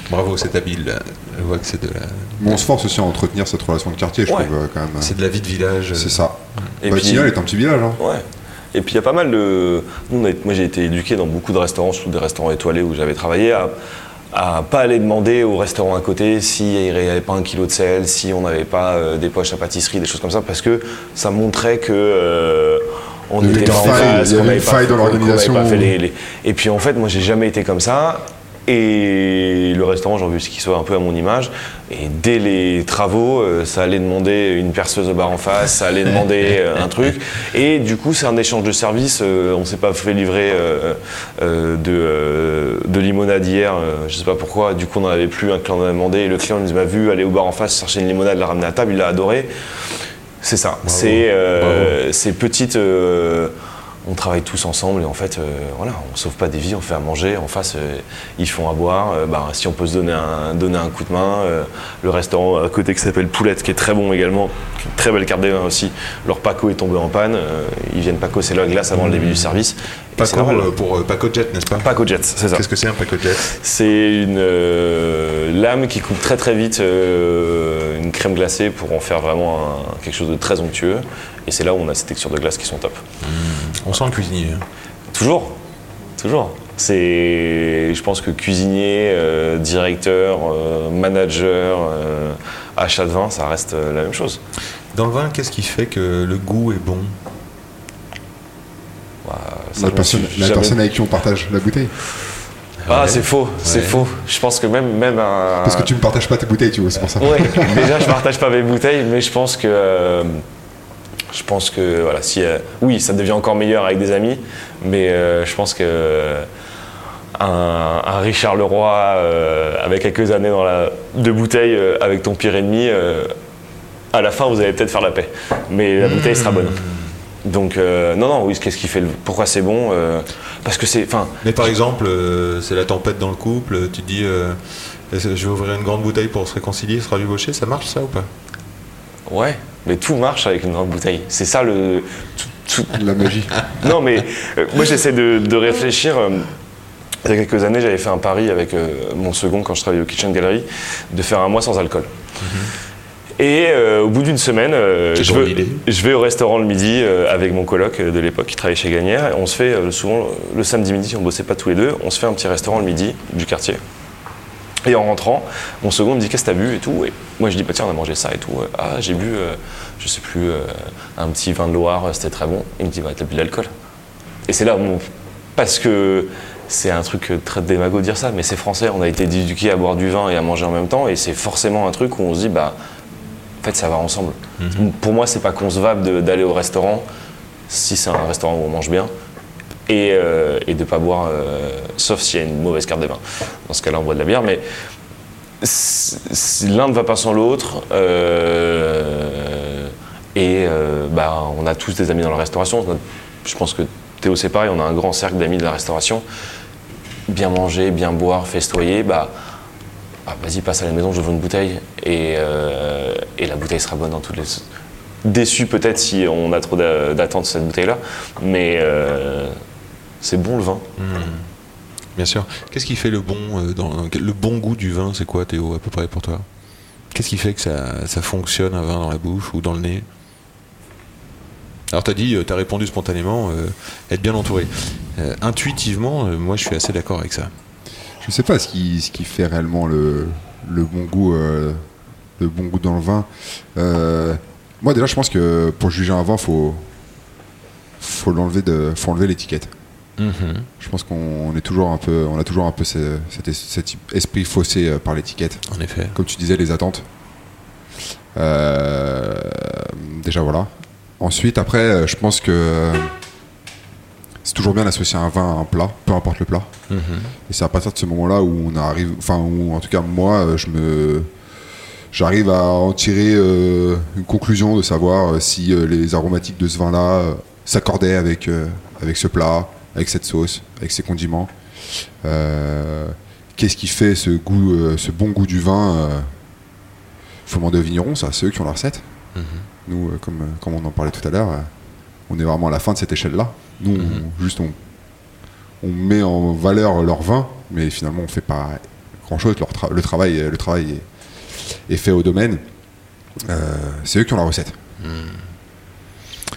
Bravo, c'est habile. Je vois que c'est de la, Bon, on se force aussi à entretenir cette relation de quartier, je Ouais. trouve quand même. c'est de la vie de village. C'est ça. Et Batignolles puis- est un petit village. Hein. Ouais. Et puis il y a pas mal de. Nous, on a- moi j'ai été éduqué dans beaucoup de restaurants, surtout des restaurants étoilés où j'avais travaillé, à, à pas aller demander au restaurant à côté s'il n'y avait pas un kilo de sel, si on n'avait pas euh, des poches à pâtisserie, des choses comme ça, parce que ça montrait que euh, on Il était en qu'on n'avait pas fait- dans l'organisation. pas fait les- les- Et puis en fait, moi j'ai jamais été comme ça. Et le restaurant, j'ai envie qu'il soit un peu à mon image. Et dès les travaux, euh, ça allait demander une perceuse au bar en face, ça allait demander euh, un truc. Et du coup, c'est un échange de services. euh, on s'est pas fait livrer de, de limonade hier, je sais pas pourquoi. Du coup, on n'en avait plus. Un client en a demandé. Et le client il m'a vu aller au bar en face chercher une limonade, la ramener à table. Il l'a adoré. C'est ça. C'est euh, ces petites. euh, on travaille tous ensemble et en fait, euh, voilà, on sauve pas des vies, on fait à manger. En face, euh, ils font à boire. Euh, bah, si on peut se donner un, donner un coup de main, le restaurant à côté qui s'appelle Poulette, qui est très bon également, qui est une très belle carte des vins aussi. Leur Paco est tombé en panne. ils viennent Paco, c'est la glace avant le début du service. Et c'est Paco normal. pour Paco Jet, n'est-ce pas? Paco Jet, c'est ça. Qu'est-ce que c'est un Paco Jet C'est une lame qui coupe très très vite une crème glacée pour en faire vraiment un- quelque chose de très onctueux. Et c'est là où on a ces textures de glace qui sont top. On sent le cuisinier. hein. Toujours, toujours. C'est, je pense que cuisinier, euh, directeur, euh, manager, euh, achat de vin, ça reste euh, la même chose. Dans le vin, qu'est-ce qui fait que le goût est bon? Bah, ça, La personne, suis la jamais- personne avec qui on partage la bouteille. Ah, c'est faux, c'est Ouais. faux. Je pense que même, même un. Parce que tu ne partages pas tes bouteilles, tu vois, c'est pour ça. Ouais, déjà je partage pas mes bouteilles, mais je pense que euh, je pense que voilà, si euh, oui, ça devient encore meilleur avec des amis, mais euh, je pense que euh, un, un Richard Leroy avec quelques années dans la de bouteilles euh, avec ton pire ennemi, à la fin vous allez peut-être faire la paix, mais la bouteille sera bonne. Donc euh, non non oui, qu'est-ce qui fait le, pourquoi c'est bon Parce que c'est enfin Mais par exemple, c'est la tempête dans le couple, tu te dis je vais ouvrir une grande bouteille pour se réconcilier, se rabibocher, ça marche ça ou pas? Ouais, mais tout marche avec une grande bouteille. C'est ça le tout- tout- La magie. Non, mais euh, moi j'essaie de, de réfléchir. euh, il y a quelques années, j'avais fait un pari avec euh, mon second quand je travaillais au Kitchen Gallery de faire un mois sans alcool. Et euh, au bout d'une semaine, euh, je, vais, d'idée. je vais au restaurant le midi avec mon coloc de l'époque qui travaillait chez Gagnère. Et on se fait souvent le samedi midi, si on bossait pas tous les deux, on se fait un petit restaurant le midi du quartier. Et en rentrant, mon second me dit qu'est-ce que t'as bu et tout. Et moi je dis bah tiens on a mangé ça et tout. Ah j'ai bu, euh, je sais plus, euh, un petit vin de Loire, c'était très bon. Il me dit bah t'as bu de l'alcool. Et c'est là mon... parce que c'est un truc très démago de dire ça, mais c'est français. On a été éduqués à boire du vin et à manger en même temps, et c'est forcément un truc où on se dit bah en fait ça va ensemble. Pour moi c'est pas concevable d'aller au restaurant si c'est un restaurant où on mange bien et, euh, et de pas boire, euh, sauf s'il y a une mauvaise carte des vins. Dans ce cas-là, on boit de la bière, mais l'un ne va pas sans l'autre. euh, et bah, on a tous des amis dans la restauration. Je pense que Théo, c'est pareil, on a un grand cercle d'amis de la restauration. Bien manger, bien boire, festoyer, bah, ah, vas-y, passe à la maison, je veux une bouteille. Et, et la bouteille sera bonne dans toutes les. Déçu peut-être si on a trop d'a- d'attentes sur cette bouteille-là, mais c'est bon le vin. Bien sûr. Qu'est-ce qui fait le bon, euh, dans, le bon goût du vin C'est quoi, Théo, à peu près pour toi? Qu'est-ce qui fait que ça, ça fonctionne un vin dans la bouche ou dans le nez? Alors, tu as dit, tu as répondu spontanément, euh, être bien entouré. Euh, intuitivement, euh, moi, je suis assez d'accord avec ça. Je sais pas ce qui, ce qui fait réellement le, le bon goût, euh, le bon goût dans le vin. Euh, moi déjà, je pense que pour juger un vin, faut faut l'enlever de, faut enlever l'étiquette. Je pense qu'on est toujours un peu, on a toujours un peu ce- cet, es- cet esprit faussé euh, par l'étiquette. En effet. Comme tu disais, les attentes. Euh, déjà voilà. Ensuite, après, euh, je pense que c'est toujours bien d'associer un vin à un plat, peu importe le plat. Et c'est à partir de ce moment-là où on arrive, enfin, où en tout cas moi, je me, j'arrive à en tirer euh, une conclusion de savoir si euh, les aromatiques de ce vin-là s'accordaient avec avec ce plat, avec cette sauce, avec ces condiments. Euh, Qu'est-ce qui fait ce goût, euh, ce bon goût du vin euh, faut demander aux vignerons, ça, c'est eux qui ont la recette. Nous, euh, comme, comme on en parlait tout à l'heure, on est vraiment à la fin de cette échelle-là. Nous, on- juste on, on met en valeur leur vin, mais finalement on fait pas grand-chose. Tra- le travail, le travail est, est fait au domaine. C'est eux qui ont la recette.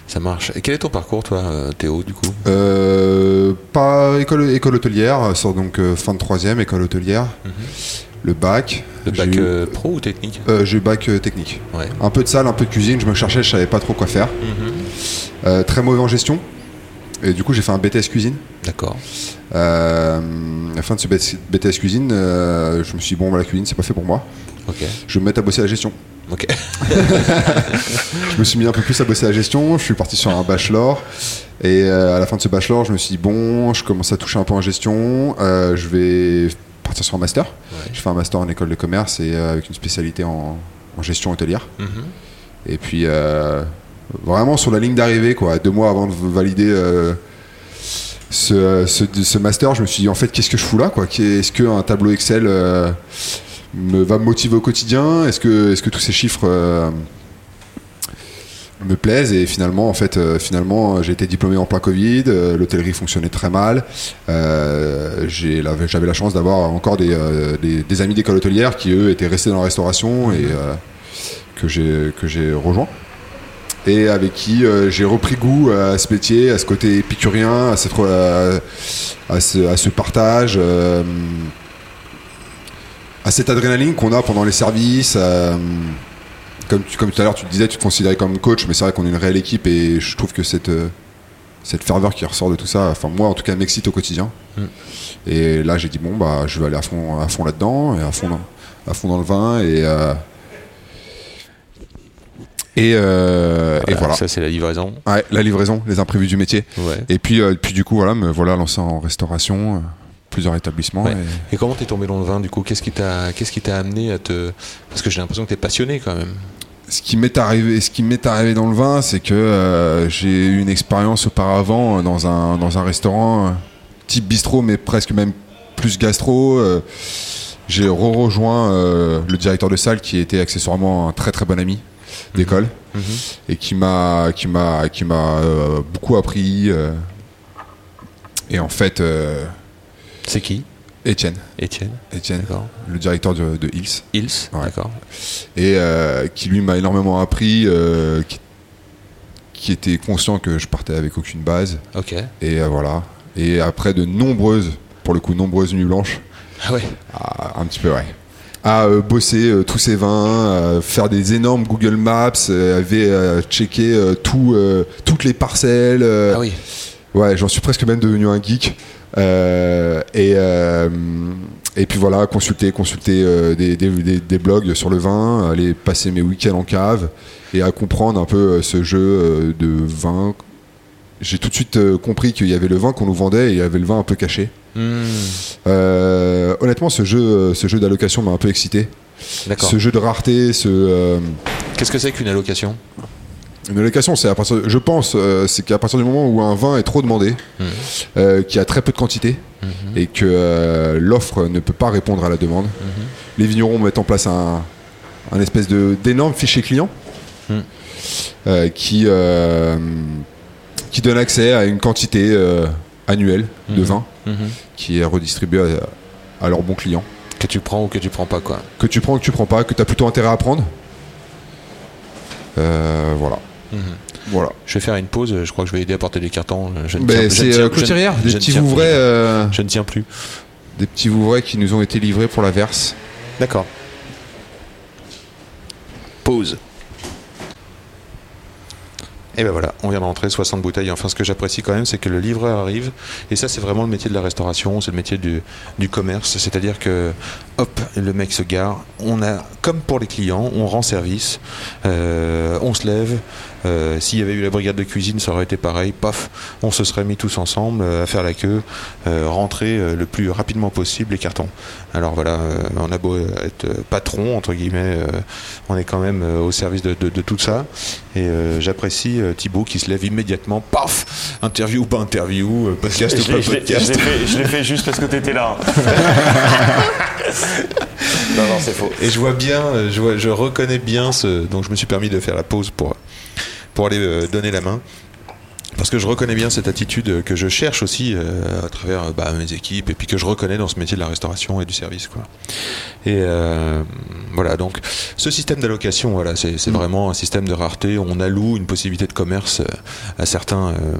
Ça marche. Et quel est ton parcours, toi, euh, Théo, du coup? Euh, pas école, école hôtelière, sort donc euh, fin de troisième, école hôtelière. Le bac. Le bac eu- euh, pro ou technique? Euh, j'ai eu bac euh, technique. Ouais. Un peu de salle, un peu de cuisine, je me cherchais, je savais pas trop quoi faire. Euh, très mauvais en gestion. Et du coup, j'ai fait un BTS cuisine. D'accord. Euh, à la fin de ce BTS cuisine, euh, je me suis dit, bon, bah, la cuisine, c'est pas fait pour moi. Je vais me mettre à bosser à la gestion. Ok. Je me suis mis un peu plus à bosser la gestion. Je suis parti sur un bachelor. Et euh, à la fin de ce bachelor, je me suis dit, bon, je commence à toucher un peu en gestion. Euh, je vais partir sur un master. Ouais. Je fais un master en école de commerce et euh, avec une spécialité en, en gestion hôtelière. Mhm. Et puis, euh, vraiment sur la ligne d'arrivée, quoi, deux mois avant de valider ce, ce- ce master, je me suis dit, en fait, qu'est-ce que je fous là quoi? Est-ce qu'un tableau Excel me, va me motiver au quotidien Est-ce que, tous ces chiffres euh, me plaisent Et finalement, en fait, euh, finalement, j'ai été diplômé en plein Covid, euh, l'hôtellerie fonctionnait très mal. Euh, J'avais la chance d'avoir encore des, euh, des- amis d'école hôtelière qui, eux, étaient restés dans la restauration et euh, que j'ai rejoint et avec qui euh, j'ai repris goût à ce métier, à ce côté épicurien, à, ce, partage, euh, à cette adrénaline qu'on a pendant les services. euh, comme, tu- comme tout à l'heure, tu te disais, tu te considérais comme coach, mais c'est vrai qu'on est une réelle équipe et je trouve que cette, euh, cette ferveur qui ressort de tout ça, enfin moi en tout cas, m'excite au quotidien. Mm. Et là, j'ai dit, bon, bah, je vais aller à fond, à fond là-dedans, et à fond dans, à fond dans le vin, et. euh, et, euh, et voilà. Ça, c'est la livraison. Ouais, la livraison, les imprévus du métier. Ouais. Et puis, puis du coup, voilà, me voilà lancé en restauration, plusieurs établissements. Ouais. et- Et comment t'es tombé dans le vin, du coup? Qu'est-ce qui t'a qu'est-ce qui t'a amené à te. Parce que j'ai l'impression que t'es passionné quand même. Ce qui m'est arrivé, ce qui m'est arrivé dans le vin, c'est que euh, j'ai eu une expérience auparavant euh, dans un dans un restaurant euh, type bistrot, mais presque même plus gastro. euh, j'ai re-rejoint euh, le directeur de salle qui était accessoirement un très très bon ami d'école et qui m'a qui m'a qui m'a euh, beaucoup appris. euh, et en fait, C'est qui Étienne, Étienne. Étienne, le directeur de, de Hills. Hills. Ouais. D'accord. et euh, qui lui m'a énormément appris, euh, qui, qui était conscient que je partais avec aucune base, Ok. et euh, voilà. Et après de nombreuses, pour le coup, nombreuses nuits blanches, Ah ouais. à- un petit peu, ouais, à bosser tous ces vins, euh, faire des énormes Google Maps, avait checké tout, toutes les parcelles. Ah oui. Ouais, j'en suis presque même devenu un geek. Euh, et, euh, et puis voilà, consulter, consulter euh, des, des- des- des blogs sur le vin, aller passer mes week-ends en cave et à comprendre un peu ce jeu de vin. J'ai tout de suite compris qu'il y avait le vin qu'on nous vendait et il y avait le vin un peu caché. Hmm. Euh, honnêtement, ce jeu, ce jeu d'allocation m'a un peu excité. Ce jeu de rareté, ce, euh, Qu'est-ce que c'est qu'une allocation? Une allocation, c'est à partir, je pense, euh, c'est qu'à partir du moment où un vin est trop demandé, Mhm. euh, qu'il y a très peu de quantité Mhm. et que euh, l'offre ne peut pas répondre à la demande, Mhm. les vignerons mettent en place un, un espèce de d'énorme fichier client euh, qui qui donne accès à une quantité annuelle de vin qui est redistribuée à, à leurs bons clients. Que tu prends ou que tu prends pas, quoi. Que tu prends ou que tu prends pas, que tu as plutôt intérêt à prendre. Euh, voilà. Mhm. Voilà. Je vais faire une pause. Je crois que je vais aider à porter des cartons. Je ne tiens- c'est euh, je ne- des petits tiens plus. ouvrets, euh, Je ne tiens plus. des petits ouvrets qui nous ont été livrés pour la verse. D'accord. Pause. Et ben voilà, on vient de rentrer 60 bouteilles. Enfin, ce que j'apprécie quand même, c'est que le livreur arrive. Et ça, c'est vraiment le métier de la restauration, c'est le métier du, du commerce. C'est-à-dire que, hop, le mec se gare. On a, comme pour les clients, on rend service, euh, on se lève. Euh, S'il y avait eu la brigade de cuisine, ça aurait été pareil. Paf, on se serait mis tous ensemble euh, à faire la queue, euh, rentrer euh, le plus rapidement possible les cartons. Alors voilà, euh, on a beau être patron, entre guillemets, euh, on est quand même euh, au service de, de- de tout ça. Et euh, j'apprécie euh, Thibaut qui se lève immédiatement, paf Interview ou pas interview, euh, podcast ou Je pas je l'ai- podcast. fait, je l'ai fait juste parce que t'étais là. non, non, c'est faux. Et je vois bien, je, vois- je reconnais bien ce. Donc je me suis permis de faire la pause pour, pour aller euh, donner la main. Parce que je reconnais bien cette attitude que je cherche aussi euh, à travers bah, mes équipes et puis que je reconnais dans ce métier de la restauration et du service. Quoi. Et euh, voilà, donc ce système d'allocation, voilà, c'est Mm. vraiment un système de rareté. On alloue une possibilité de commerce à certains, euh,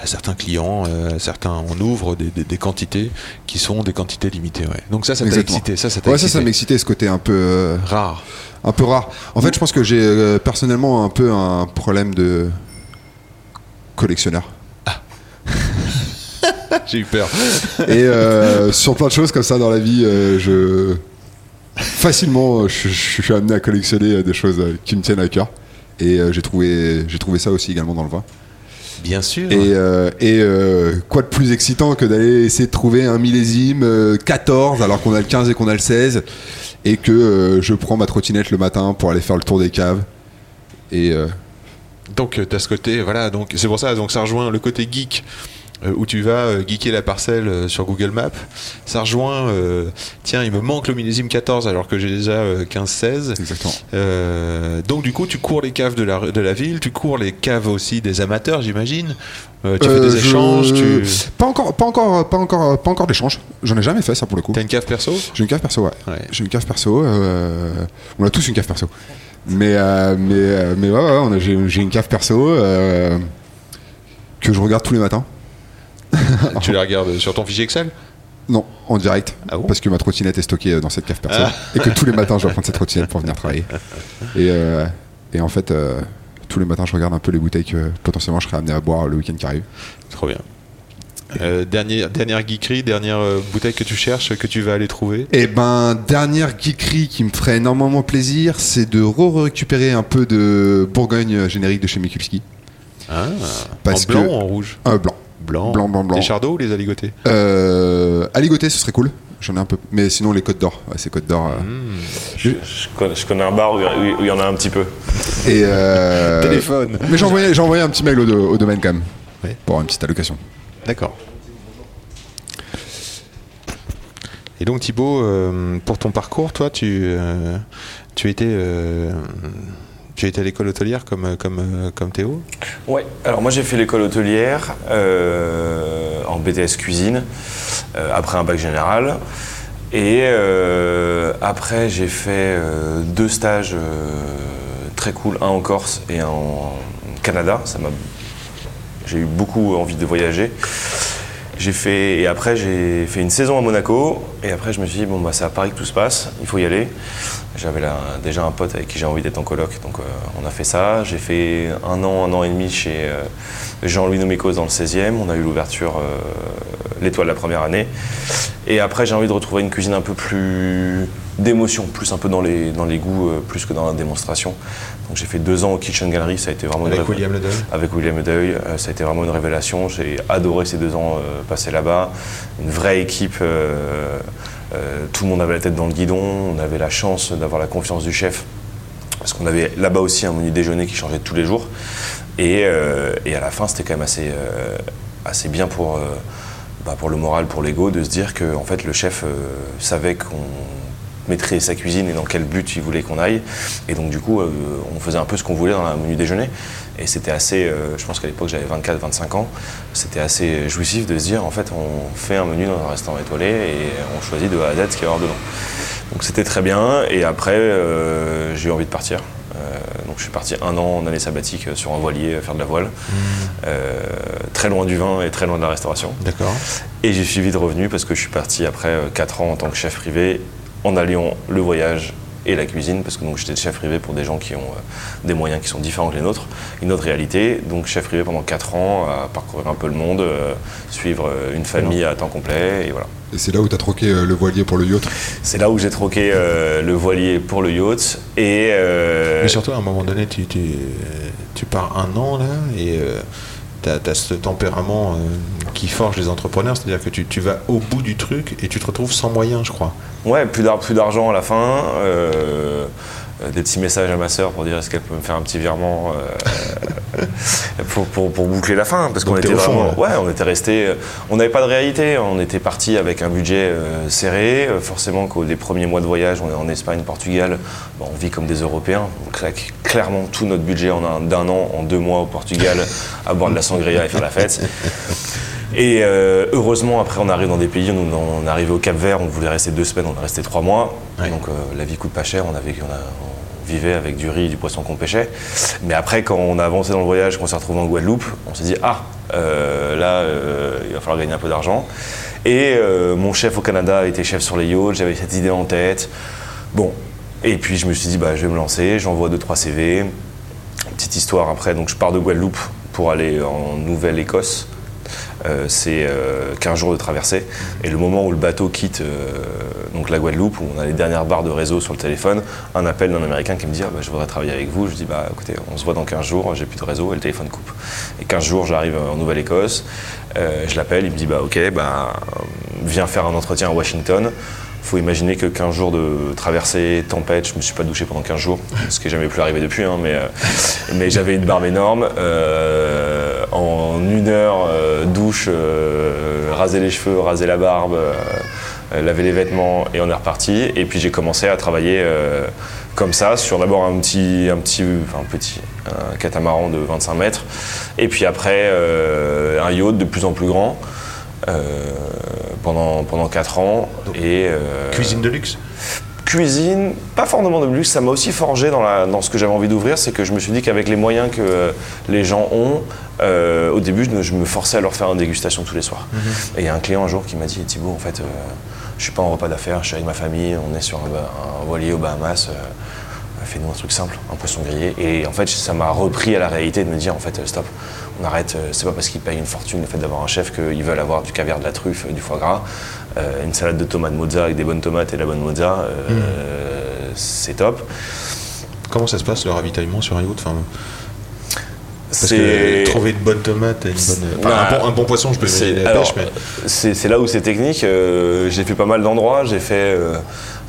à certains clients, à certains, on ouvre des, des- des quantités qui sont des quantités limitées. Ouais. Donc ça, ça t'a excité. Ça, ça Ouais, excité. ça m'excitait ce côté un peu, Rare. Un peu rare. En fait, je pense que j'ai euh, personnellement un peu un problème de collectionneur. J'ai eu peur. Et euh, sur plein de choses comme ça dans la vie, euh, je facilement, je, je suis amené à collectionner des choses qui me tiennent à cœur. Et j'ai trouvé, j'ai trouvé ça aussi également dans le vin. Bien sûr. Et, euh, et euh, quoi de plus excitant que d'aller essayer de trouver un millésime euh, 14 alors qu'on a le 15 et qu'on a le 16 et que euh, je prends ma trottinette le matin pour aller faire le tour des caves. Et euh, Donc tu as ce côté, voilà, donc c'est pour ça, donc ça rejoint le côté geek euh, où tu vas euh, geeker la parcelle euh, sur Google Maps. Ça rejoint, euh, tiens, il me manque le millésime 14 alors que j'ai déjà euh, 15-16. exactement. Euh, donc du coup, tu cours les caves de la, de la ville, tu cours les caves aussi des amateurs, j'imagine. Euh, tu fais Euh, des je- échanges, tu Pas encore, pas encore, pas encore, pas encore d'échange. J'en ai jamais fait ça pour le coup. as une cave perso? J'ai une cave perso, ouais. Ouais. J'ai une cave perso. euh, on a tous une cave perso. Mais, euh, mais, euh, mais ouais, ouais, a- j'ai une cave perso euh, que je regarde tous les matins. Tu les regardes sur ton fichier Excel? Non, en direct. Ah bon? Parce que ma trottinette est stockée euh, dans cette cave perso. Ah. Et que tous les matins, je dois prendre cette trottinette pour venir travailler. Et, euh, et en fait, euh, tous les matins, je regarde un peu les bouteilles que potentiellement je serais amené à boire le week-end qui arrive. Trop bien. Euh, dernière, dernière geekerie, dernière bouteille que tu cherches, que tu vas aller trouver? Et ben, dernière geekerie qui me ferait énormément plaisir, c'est de re-récupérer un peu de Bourgogne générique de chez Mikulski. Ah, Parce En blanc que- ou en rouge? Un blanc. Blanc. Blanc, blanc, blanc. Les chardons ou les aligotés? Euh, Aligoté, ce serait cool. J'en ai un peu. Mais sinon, les Côtes d'Or. Ouais, c'est Côtes d'Or. euh. Hmm. Je, je connais, je connais un bar où il y en a un petit peu. Et. euh, Téléphone. Mais j'ai envoyé, j'ai envoyé un petit mail au, do- au domaine quand même. Ouais. Pour une petite allocation. D'accord. Et donc Thibaut, euh, pour ton parcours, toi, tu, euh, tu étais, tu étais à l'école hôtelière comme, comme, euh, comme Théo Ouais, alors moi j'ai fait l'école hôtelière euh, en BTS cuisine, euh, après un bac général. Et après j'ai fait deux stages très cool, un en Corse et un en Canada. Ça m'a, j'ai eu beaucoup envie de voyager. J'ai fait et après j'ai fait une saison à Monaco et après je me suis dit bon bah c'est à Paris que tout se passe, il faut y aller. J'avais déjà un pote avec qui j'ai envie d'être en coloc, donc euh, on a fait ça. J'ai fait un an, un an et demi chez euh, Jean-Louis Nomicos dans le 16e. On a eu l'ouverture euh, l'étoile la première année. Et après j'ai envie de retrouver une cuisine un peu plus d'émotion, plus un peu dans les, dans les goûts, euh, plus que dans la démonstration. Donc j'ai fait deux ans au Kitchen Gallery, ça a été vraiment Avec William Ledeuil avec William Deuil. Euh, ça a été vraiment une révélation. J'ai adoré ces deux ans euh, passés là-bas. Une vraie équipe. euh, tout le monde avait la tête dans le guidon. On avait la chance d'avoir la confiance du chef. Parce qu'on avait là-bas aussi un menu déjeuner qui changeait tous les jours. Et, euh, et à la fin, c'était quand même assez, euh, assez bien pour, bah, pour le moral, pour l'ego, de se dire que en fait, le chef savait qu'on mettrait sa cuisine et dans quel but il voulait qu'on aille. Et donc, du coup, euh, on faisait un peu ce qu'on voulait dans le menu déjeuner. Et c'était assez, euh, je pense qu'à l'époque, j'avais 24-25 ans, c'était assez jouissif de se dire, en fait, on fait un menu dans un restaurant étoilé et on choisit de A à Z ce qu'il y avoir dedans. Donc c'était très bien. Et après, euh, j'ai eu envie de partir. Euh, donc je suis parti un an en année sabbatique sur un voilier faire de la voile, Euh, très loin du vin et très loin de la restauration. D'accord. Et j'ai suivi de revenu parce que je suis parti après 4 ans en tant que chef privé en alliant le voyage et la cuisine parce que donc j'étais chef privé pour des gens qui ont euh, des moyens qui sont différents que les nôtres, une autre réalité. Donc chef privé pendant 4 ans à parcourir un peu le monde, euh, suivre euh, une famille à temps complet et voilà. Et c'est là où tu as troqué euh, le voilier pour le yacht? C'est là où j'ai troqué euh, le voilier pour le yacht et euh, Mais surtout, à un moment donné, tu, tu, tu pars un an là et tu as, ce tempérament euh, qui forge les entrepreneurs, c'est-à-dire que tu, tu vas au bout du truc et tu te retrouves sans moyens, je crois. Ouais, plus d'ar- plus d'argent à la fin. euh, euh, des petits messages à ma sœur pour dire est-ce qu'elle peut me faire un petit virement. euh, pour, pour- pour boucler la fin, parce qu'on était vraiment, ouais, on était resté, on n'avait pas de réalité, on était parti avec un budget euh, serré, forcément qu'au les premiers mois de voyage, on est en Espagne, Portugal, on vit comme des Européens, on claque clairement tout notre budget en un- d'un an, en deux mois au Portugal, à boire de la sangria et faire la fête. Et euh, heureusement, après, on arrive dans des pays, nous, on est arrivé au Cap Vert, on voulait rester deux semaines, on est resté trois mois. Ouais. Donc euh, la vie coûte pas cher, on, avait, on, a- on vivait avec du riz et du poisson qu'on pêchait. Mais après, quand on a avancé dans le voyage, qu'on s'est retrouvé en Guadeloupe, on s'est dit, ah, euh, là, il va falloir gagner un peu d'argent. Et mon chef au Canada était chef sur les yachts, j'avais cette idée en tête. Bon, et puis je me suis dit, bah, je vais me lancer, j'envoie deux, trois CV. Petite histoire après, donc je pars de Guadeloupe pour aller en Nouvelle-Écosse. Euh, c'est euh, 15 jours de traversée. Et le moment où le bateau quitte euh, donc la Guadeloupe, où on a les dernières barres de réseau sur le téléphone, un appel d'un Américain qui me dit ah, bah, Je voudrais travailler avec vous. Je dis bah, écoutez, on se voit dans 15 jours, j'ai plus de réseau et le téléphone coupe. Et 15 jours, j'arrive en Nouvelle-Écosse, euh, je l'appelle, il me dit bah, Ok, bah, viens faire un entretien à Washington. faut imaginer que 15 jours de traversée, tempête, je me suis pas douché pendant 15 jours, ce qui n'est jamais plus arrivé depuis, hein, mais, mais j'avais une barbe énorme. Une heure, euh, douche, euh, raser les cheveux, raser la barbe, euh, laver les vêtements et on est reparti. Et puis j'ai commencé à travailler comme ça sur d'abord un petit, un petit, enfin petit, un catamaran de 25 mètres. Et puis après un yacht de plus en plus grand. pendant, pendant 4 ans. Et, Cuisine de luxe? Cuisine, pas forcément de luxe, ça m'a aussi forgé dans, la- dans ce que j'avais envie d'ouvrir, c'est que je me suis dit qu'avec les moyens que euh, les gens ont, euh, au début, je me, je me forçais à leur faire une dégustation tous les soirs. Et il y a un client un jour qui m'a dit Thibaut, en fait, euh, je suis pas en repas d'affaires, je suis avec ma famille, on est sur un, voilier aux Bahamas. Fais-nous un truc simple, un poisson grillé. Et en fait, ça m'a repris à la réalité de me dire, en fait, stop, arrête. euh, C'est pas parce qu'ils payent une fortune le fait d'avoir un chef qu'ils veulent avoir du caviar, de la truffe, euh, du foie gras. Euh, une salade de tomates mozza avec des bonnes tomates et de la bonne mozza, euh, c'est top. Comment ça se passe le ravitaillement sur un yacht enfin, Parce que trouver de bonnes tomates et une bonne... enfin, Bah, un, bon, un bon poisson, je peux imaginer la alors, pêche, mais... c'est là où c'est technique. Euh, j'ai fait pas mal d'endroits. J'ai fait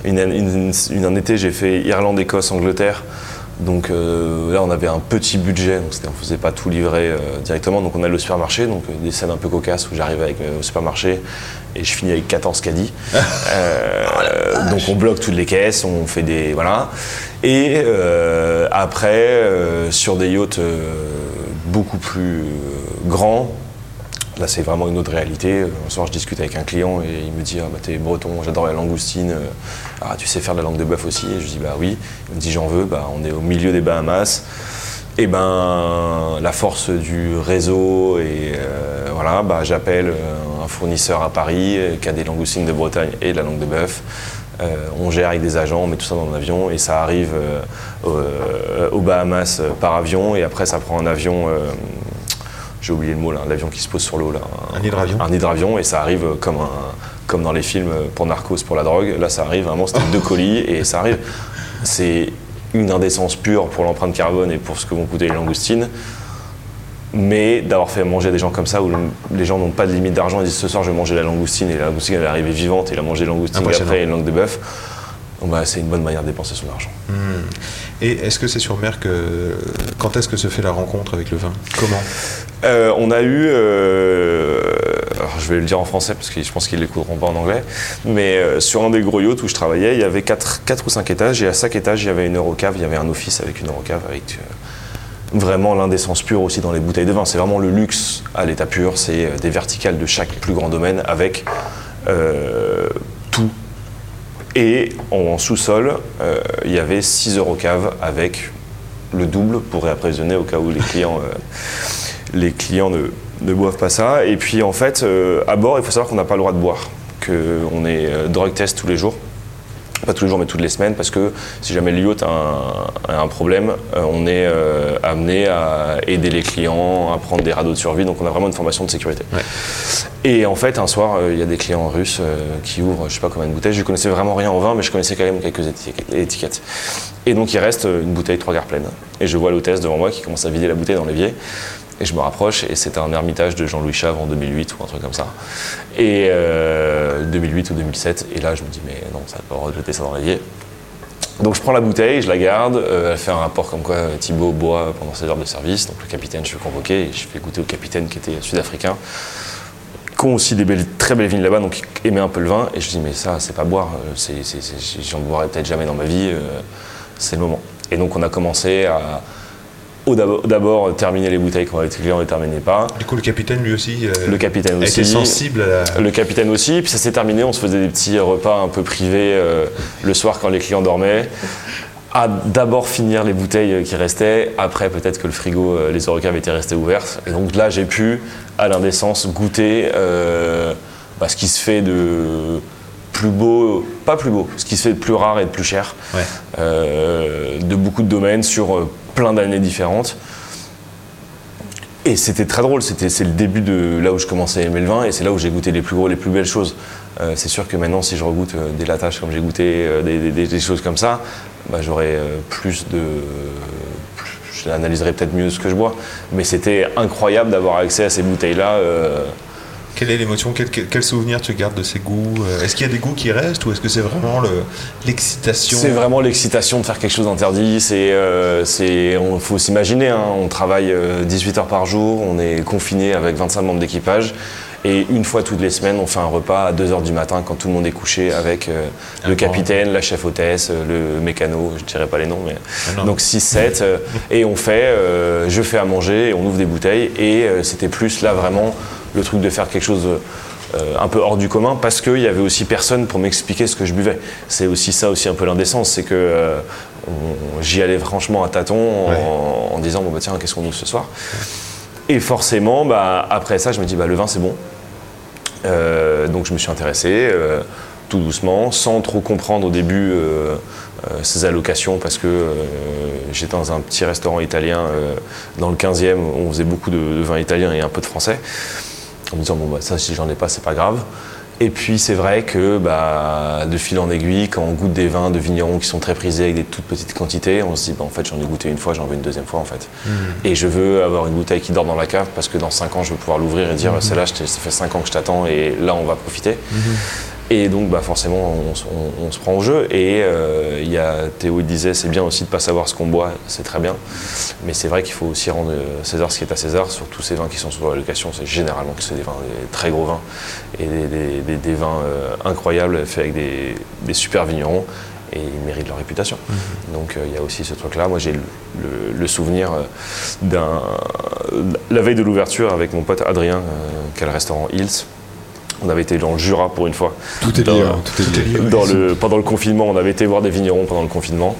une, une- une- un été, j'ai fait Irlande, Écosse, Angleterre. Donc euh, là, on avait un petit budget, donc on faisait pas tout livrer euh, directement. Donc on allait au supermarché, donc euh, des scènes un peu cocasses où j'arrive avec, au supermarché et je finis avec 14 caddies. Donc on bloque toutes les caisses, on fait des voilà. Et après, sur des yachts beaucoup plus grands, Là, c'est vraiment une autre réalité. Un soir, je discute avec un client et il me dit Ah, bah, T'es breton, j'adore la langoustine. Euh, Ah, tu sais faire de la langue de bœuf aussi? Et je dis Bah oui. Il me dit J'en veux. Bah, on est au milieu des Bahamas. Et ben, la force du réseau, et euh, voilà, bah, j'appelle euh, un fournisseur à Paris qui a des langoustines de Bretagne et de la langue de bœuf. On gère avec des agents, on met tout ça dans un avion et ça arrive au- aux Bahamas par avion et après ça prend un avion, j'ai oublié le mot là, l'avion qui se pose sur l'eau là. Un hydravion. Un hydravion et ça arrive comme, un, comme dans les films pour Narcos pour la drogue. Là ça arrive vraiment, c'était deux colis et ça arrive. C'est une indécence pure pour l'empreinte carbone et pour ce que vont coûter les langoustines. Mais d'avoir fait manger à des gens comme ça, où le- les gens n'ont pas de limite d'argent, ils disent ce soir je vais manger la langoustine et la langoustine elle est arrivée vivante et il a mangé la langoustine Impressionnant. après et une langue de bœuf. Bah, c'est une bonne manière de dépenser son argent. Et est-ce que c'est sur mer que... Quand est-ce que se fait la rencontre avec le vin? Comment? Euh, on a eu, euh, alors je vais le dire en français parce que je pense qu'ils l'écouteront pas en anglais, mais euh, sur un des gros yachts où je travaillais, il y avait 4, ou 5 étages et à chaque étage il y avait une eurocave, il y avait un office avec une eurocave avec vraiment l'indécence pure aussi dans les bouteilles de vin. C'est vraiment le luxe à l'état pur, c'est des verticales de chaque plus grand domaine avec euh, tout. Et en sous-sol, euh, il y avait 6 eurocaves avec le double pour réapprovisionner au cas où les clients euh, ne, ne boivent pas ça. Et puis en fait, euh, à bord, il faut savoir qu'on n'a pas le droit de boire, qu'on est drug test tous les jours. Pas tous les jours, mais toutes les semaines, parce que si jamais le yacht a un, a un problème, euh, on est euh, amené à aider les clients, à prendre des radeaux de survie, donc on a vraiment une formation de sécurité. Et en fait, un soir, euh, il y a des clients russes euh, qui ouvrent, je sais pas combien de bouteilles. Je connaissais vraiment rien au vin, mais je connaissais quand même quelques étiquettes-. Et donc, il reste une bouteille trois quarts pleine. Et je vois l'hôtesse devant moi qui commence à vider la bouteille dans l'évier. Et je me rapproche, et c'était un ermitage de Jean-Louis Chave en 2008 ou un truc comme ça. Et euh, 2008 ou 2007. Et là, je me dis, mais non, ça va pas jeter ça dans l'évier. Donc je prends la bouteille, je la garde, euh, elle fait un rapport comme quoi euh, Thibaut boit pendant ses heures de service. Donc le capitaine, je suis convoqué et je fais goûter au capitaine qui était sud-africain, qui ont aussi des très belles vignes là-bas, donc qui aimait un peu le vin. Et je dis mais ça, c'est pas boire, euh, j'en boirai peut-être jamais dans ma vie, euh, c'est le moment. Et donc on a commencé à d'abord, d'abord terminer les bouteilles quand les clients ne les terminaient pas. Du coup, le capitaine, lui aussi, euh, Le capitaine aussi. été sensible à la... Le capitaine aussi, puis ça s'est terminé, on se faisait des petits repas un peu privés euh, le soir quand les clients dormaient. À d'abord finir les bouteilles qui restaient, après peut-être que le frigo, euh, les orecaves étaient restées ouvertes. Et donc là, j'ai pu, à l'indécence, goûter euh, bah, ce qui se fait de plus beau, pas plus beau, ce qui se fait de plus rare et de plus cher, Ouais. euh, de beaucoup de domaines sur euh, plein d'années différentes. Et c'était très drôle, c'était, c'est le début de là où je commençais à aimer le vin et c'est là où j'ai goûté les plus gros, les plus belles choses. Euh, c'est sûr que maintenant, si je regoute euh, des latages comme j'ai goûté, euh, des, choses comme ça, bah, j'aurais plus de. plus- je l'analyserais peut-être mieux ce que je bois. Mais c'était incroyable d'avoir accès à ces bouteilles-là. Euh, Quelle est l'émotion? Quel, quel- quel souvenir tu gardes de ces goûts? Euh, Est-ce qu'il y a des goûts qui restent ou est-ce que c'est vraiment le- l'excitation? C'est vraiment l'excitation de faire quelque chose d'interdit. C'est, euh, c'est, on faut s'imaginer, hein, on travaille euh, 18 heures par jour, on est confiné avec 25 membres d'équipage. Et une fois toutes les semaines, on fait un repas à 2 heures du matin quand tout le monde est couché avec euh, le capitaine, la chef hôtesse, euh, le mécano, je dirais pas les noms, mais Ah donc 6-7. euh, et on fait, euh, je fais à manger, et on ouvre des bouteilles. Et euh, c'était plus là vraiment le truc de faire quelque chose euh, un peu hors du commun parce qu'il y avait aussi personne pour m'expliquer ce que je buvais. C'est aussi ça aussi un peu l'indécence, c'est que euh, j'y allais franchement à tâtons en, Ouais. en disant bon bah tiens qu'est-ce qu'on ouvre ce soir? Et forcément bah, après ça je me dis bah le vin c'est bon. Euh, donc je me suis intéressé tout doucement, sans trop comprendre au début ces allocations, parce que j'étais dans un petit restaurant italien dans le 15e, où on faisait beaucoup de, de vin italien et un peu de français, en me disant bon bah ça si j'en ai pas c'est pas grave. Et puis c'est vrai que bah, de fil en aiguille, quand on goûte des vins de vignerons qui sont très prisés avec des toutes petites quantités, on se dit bah, en fait j'en ai goûté une fois, j'en veux une deuxième fois en fait. Et je veux avoir une bouteille qui dort dans la cave parce que dans 5 ans je veux pouvoir l'ouvrir et dire celle-là je t'ai- ça fait 5 ans que je t'attends et là on va profiter. Et donc bah, forcément on, s- on- on se prend au jeu et euh, il y a Théo il disait c'est bien aussi de pas savoir ce qu'on boit, c'est très bien. Mais c'est vrai qu'il faut aussi rendre euh, César ce qui est à César, sur tous ces vins qui sont sur la location, c'est généralement que c'est des vins, des très gros vins et des, des- des- des vins euh, incroyables faits avec des, super vignerons et ils méritent leur réputation. Donc euh, il y a aussi ce truc-là. Moi j'ai le, le- le souvenir d'un la veille de l'ouverture avec mon pote Adrien, qui a le restaurant Hills. On avait été dans le Jura pour une fois. Tout est Dans- lié, hein, tout est lié. Dans le, pendant le confinement, on avait été voir des vignerons pendant le confinement,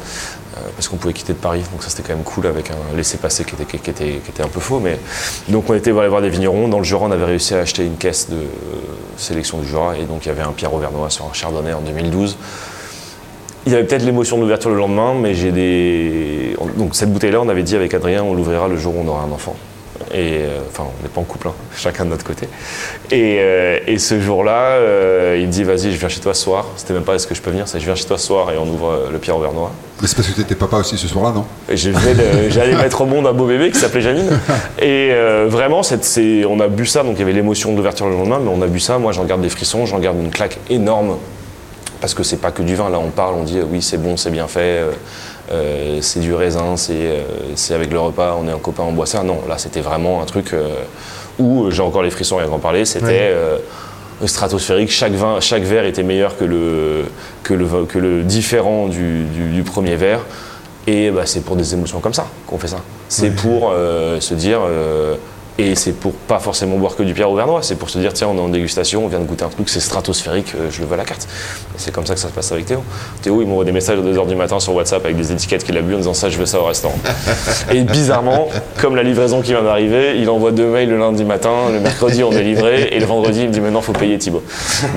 euh, parce qu'on pouvait quitter de Paris, donc ça c'était quand même cool avec un laissez-passer qui était, qui, était, qui était un peu faux. Mais... Donc on était aller voir des vignerons. Dans le Jura, on avait réussi à acheter une caisse de euh, sélection du Jura, et donc il y avait un Pierre Auvernois sur un Chardonnay en 2012. Il y avait peut-être l'émotion de l'ouverture le lendemain, mais j'ai des. Donc cette bouteille-là, on avait dit avec Adrien, on l'ouvrira le jour où on aura un enfant. Et euh, enfin, on n'est pas en couple, hein, chacun de notre côté. Et, euh, et ce jour-là, euh, il me dit Vas-y, je viens chez toi ce soir. C'était même pas est-ce que je peux venir, c'est je viens chez toi ce soir et on ouvre le Pierre Auvernois. Mais c'est parce que t'étais papa aussi ce soir-là, non? De- J'allais mettre au monde un beau bébé qui s'appelait Janine. Et vraiment, on a bu ça, donc il y avait l'émotion d'ouverture le lendemain, mais on a bu ça. Moi, j'en garde des frissons, j'en garde une claque énorme. Parce que c'est pas que du vin, là on parle, on dit oui c'est bon, c'est bien fait, euh, c'est du raisin, c'est euh, c'est avec le repas, on est un copain, on boit ça. Non, là c'était vraiment un truc euh, où j'ai encore les frissons rien qu'en parler, c'était Ouais. stratosphérique, chaque, vin, chaque verre était meilleur que le, que le, vin- que le différent du, du- du premier verre. Et bah, c'est pour des émotions comme ça qu'on fait ça. C'est pour se dire, et c'est pour pas forcément boire que du Pierre Auvernois, c'est pour se dire tiens on est en dégustation, on vient de goûter un truc, c'est stratosphérique, euh, je le veux à la carte. C'est comme ça que ça se passe avec Théo. Théo il m'envoie des messages à 2h du matin sur WhatsApp avec des étiquettes qu'il a bu en disant ça je veux ça au restaurant. et bizarrement, comme la livraison qui vient d'arriver, il envoie deux mails le lundi matin, le mercredi on est livré, et le vendredi il me dit maintenant faut payer Thibaut.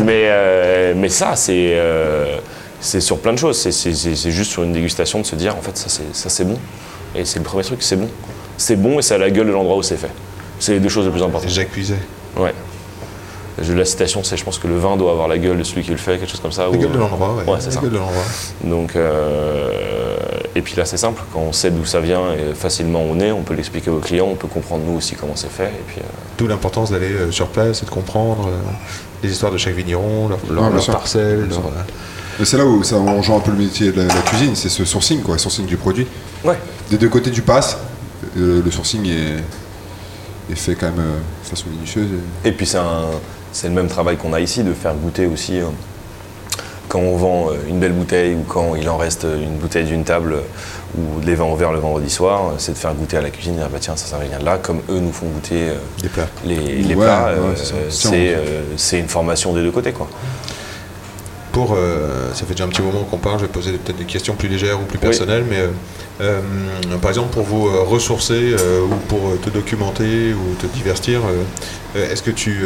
Mais, euh, mais ça c'est... euh, c'est sur plein de choses, c'est- c'est c'est- c'est juste sur une dégustation de se dire en fait ça c'est ça, c'est bon. Et c'est le premier truc, c'est bon. C'est bon et c'est à la gueule de l'endroit où c'est fait. C'est les deux choses les plus importantes. Jacques Puiset. Ouais. Je- La citation, c'est je pense que le vin doit avoir la gueule de celui qui le fait, quelque chose comme ça. La ou- gueule de l'endroit, ouais. Ouais, c'est la ça. gueule de l'endroit. Donc, euh, et puis là, c'est simple. Quand on sait d'où ça vient et facilement on est, on peut l'expliquer aux clients, on peut comprendre nous aussi comment c'est fait. Et puis, euh, D'où l'importance d'aller euh, sur place et de comprendre euh, les histoires de chaque vigneron, leur, leur, Ouais, bien leur sûr. parcelle. Leur, euh, c'est là où ça on rejoint un peu le métier de la, la cuisine, c'est ce sourcing, quoi, sourcing du produit. Ouais. Des deux côtés du pass, euh, le sourcing est, est fait quand même euh, de façon minutieuse. et- Et puis c'est le même travail qu'on a ici, de faire goûter aussi euh, quand on vend euh, une belle bouteille ou quand il en reste une bouteille d'une table euh, ou des vins ouverts le vendredi soir, euh, c'est de faire goûter à la cuisine, dire bah tiens ça ça vient de là, comme eux nous font goûter euh, Des plats. les, les Ouais, plats, ouais, euh, euh, c'est une formation des deux côtés quoi. Pour, euh, ça fait déjà un petit moment qu'on parle, je vais poser peut-être des questions plus légères ou plus personnelles, mais euh, euh, par exemple pour vous ressourcer ou pour te documenter ou te divertir, est-ce que tu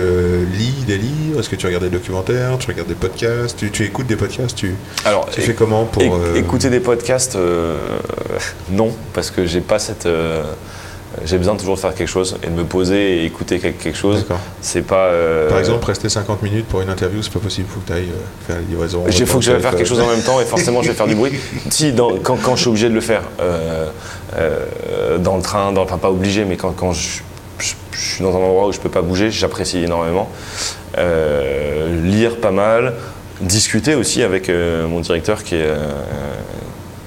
lis des livres, est-ce que tu regardes des documentaires, tu regardes des podcasts, tu, tu écoutes des podcasts, tu, Alors tu fais comment pour... éc- écouter des podcasts, non, parce que j'ai pas cette j'ai besoin toujours de faire quelque chose et de me poser et écouter quelque, chose. C'est pas. euh, Par exemple, rester 50 minutes pour une interview, c'est pas possible, il faut que tu ailles faire la livraison. Il faut que je vais faire quelque chose en même temps et forcément je vais faire du bruit. Si, dans- quand, quand je suis obligé de le faire, euh, euh, dans le train, dans, enfin pas obligé, mais quand, quand je, je- je suis dans un endroit où je peux pas bouger, j'apprécie énormément. Euh, lire pas mal, discuter aussi avec euh, mon directeur qui, est, euh,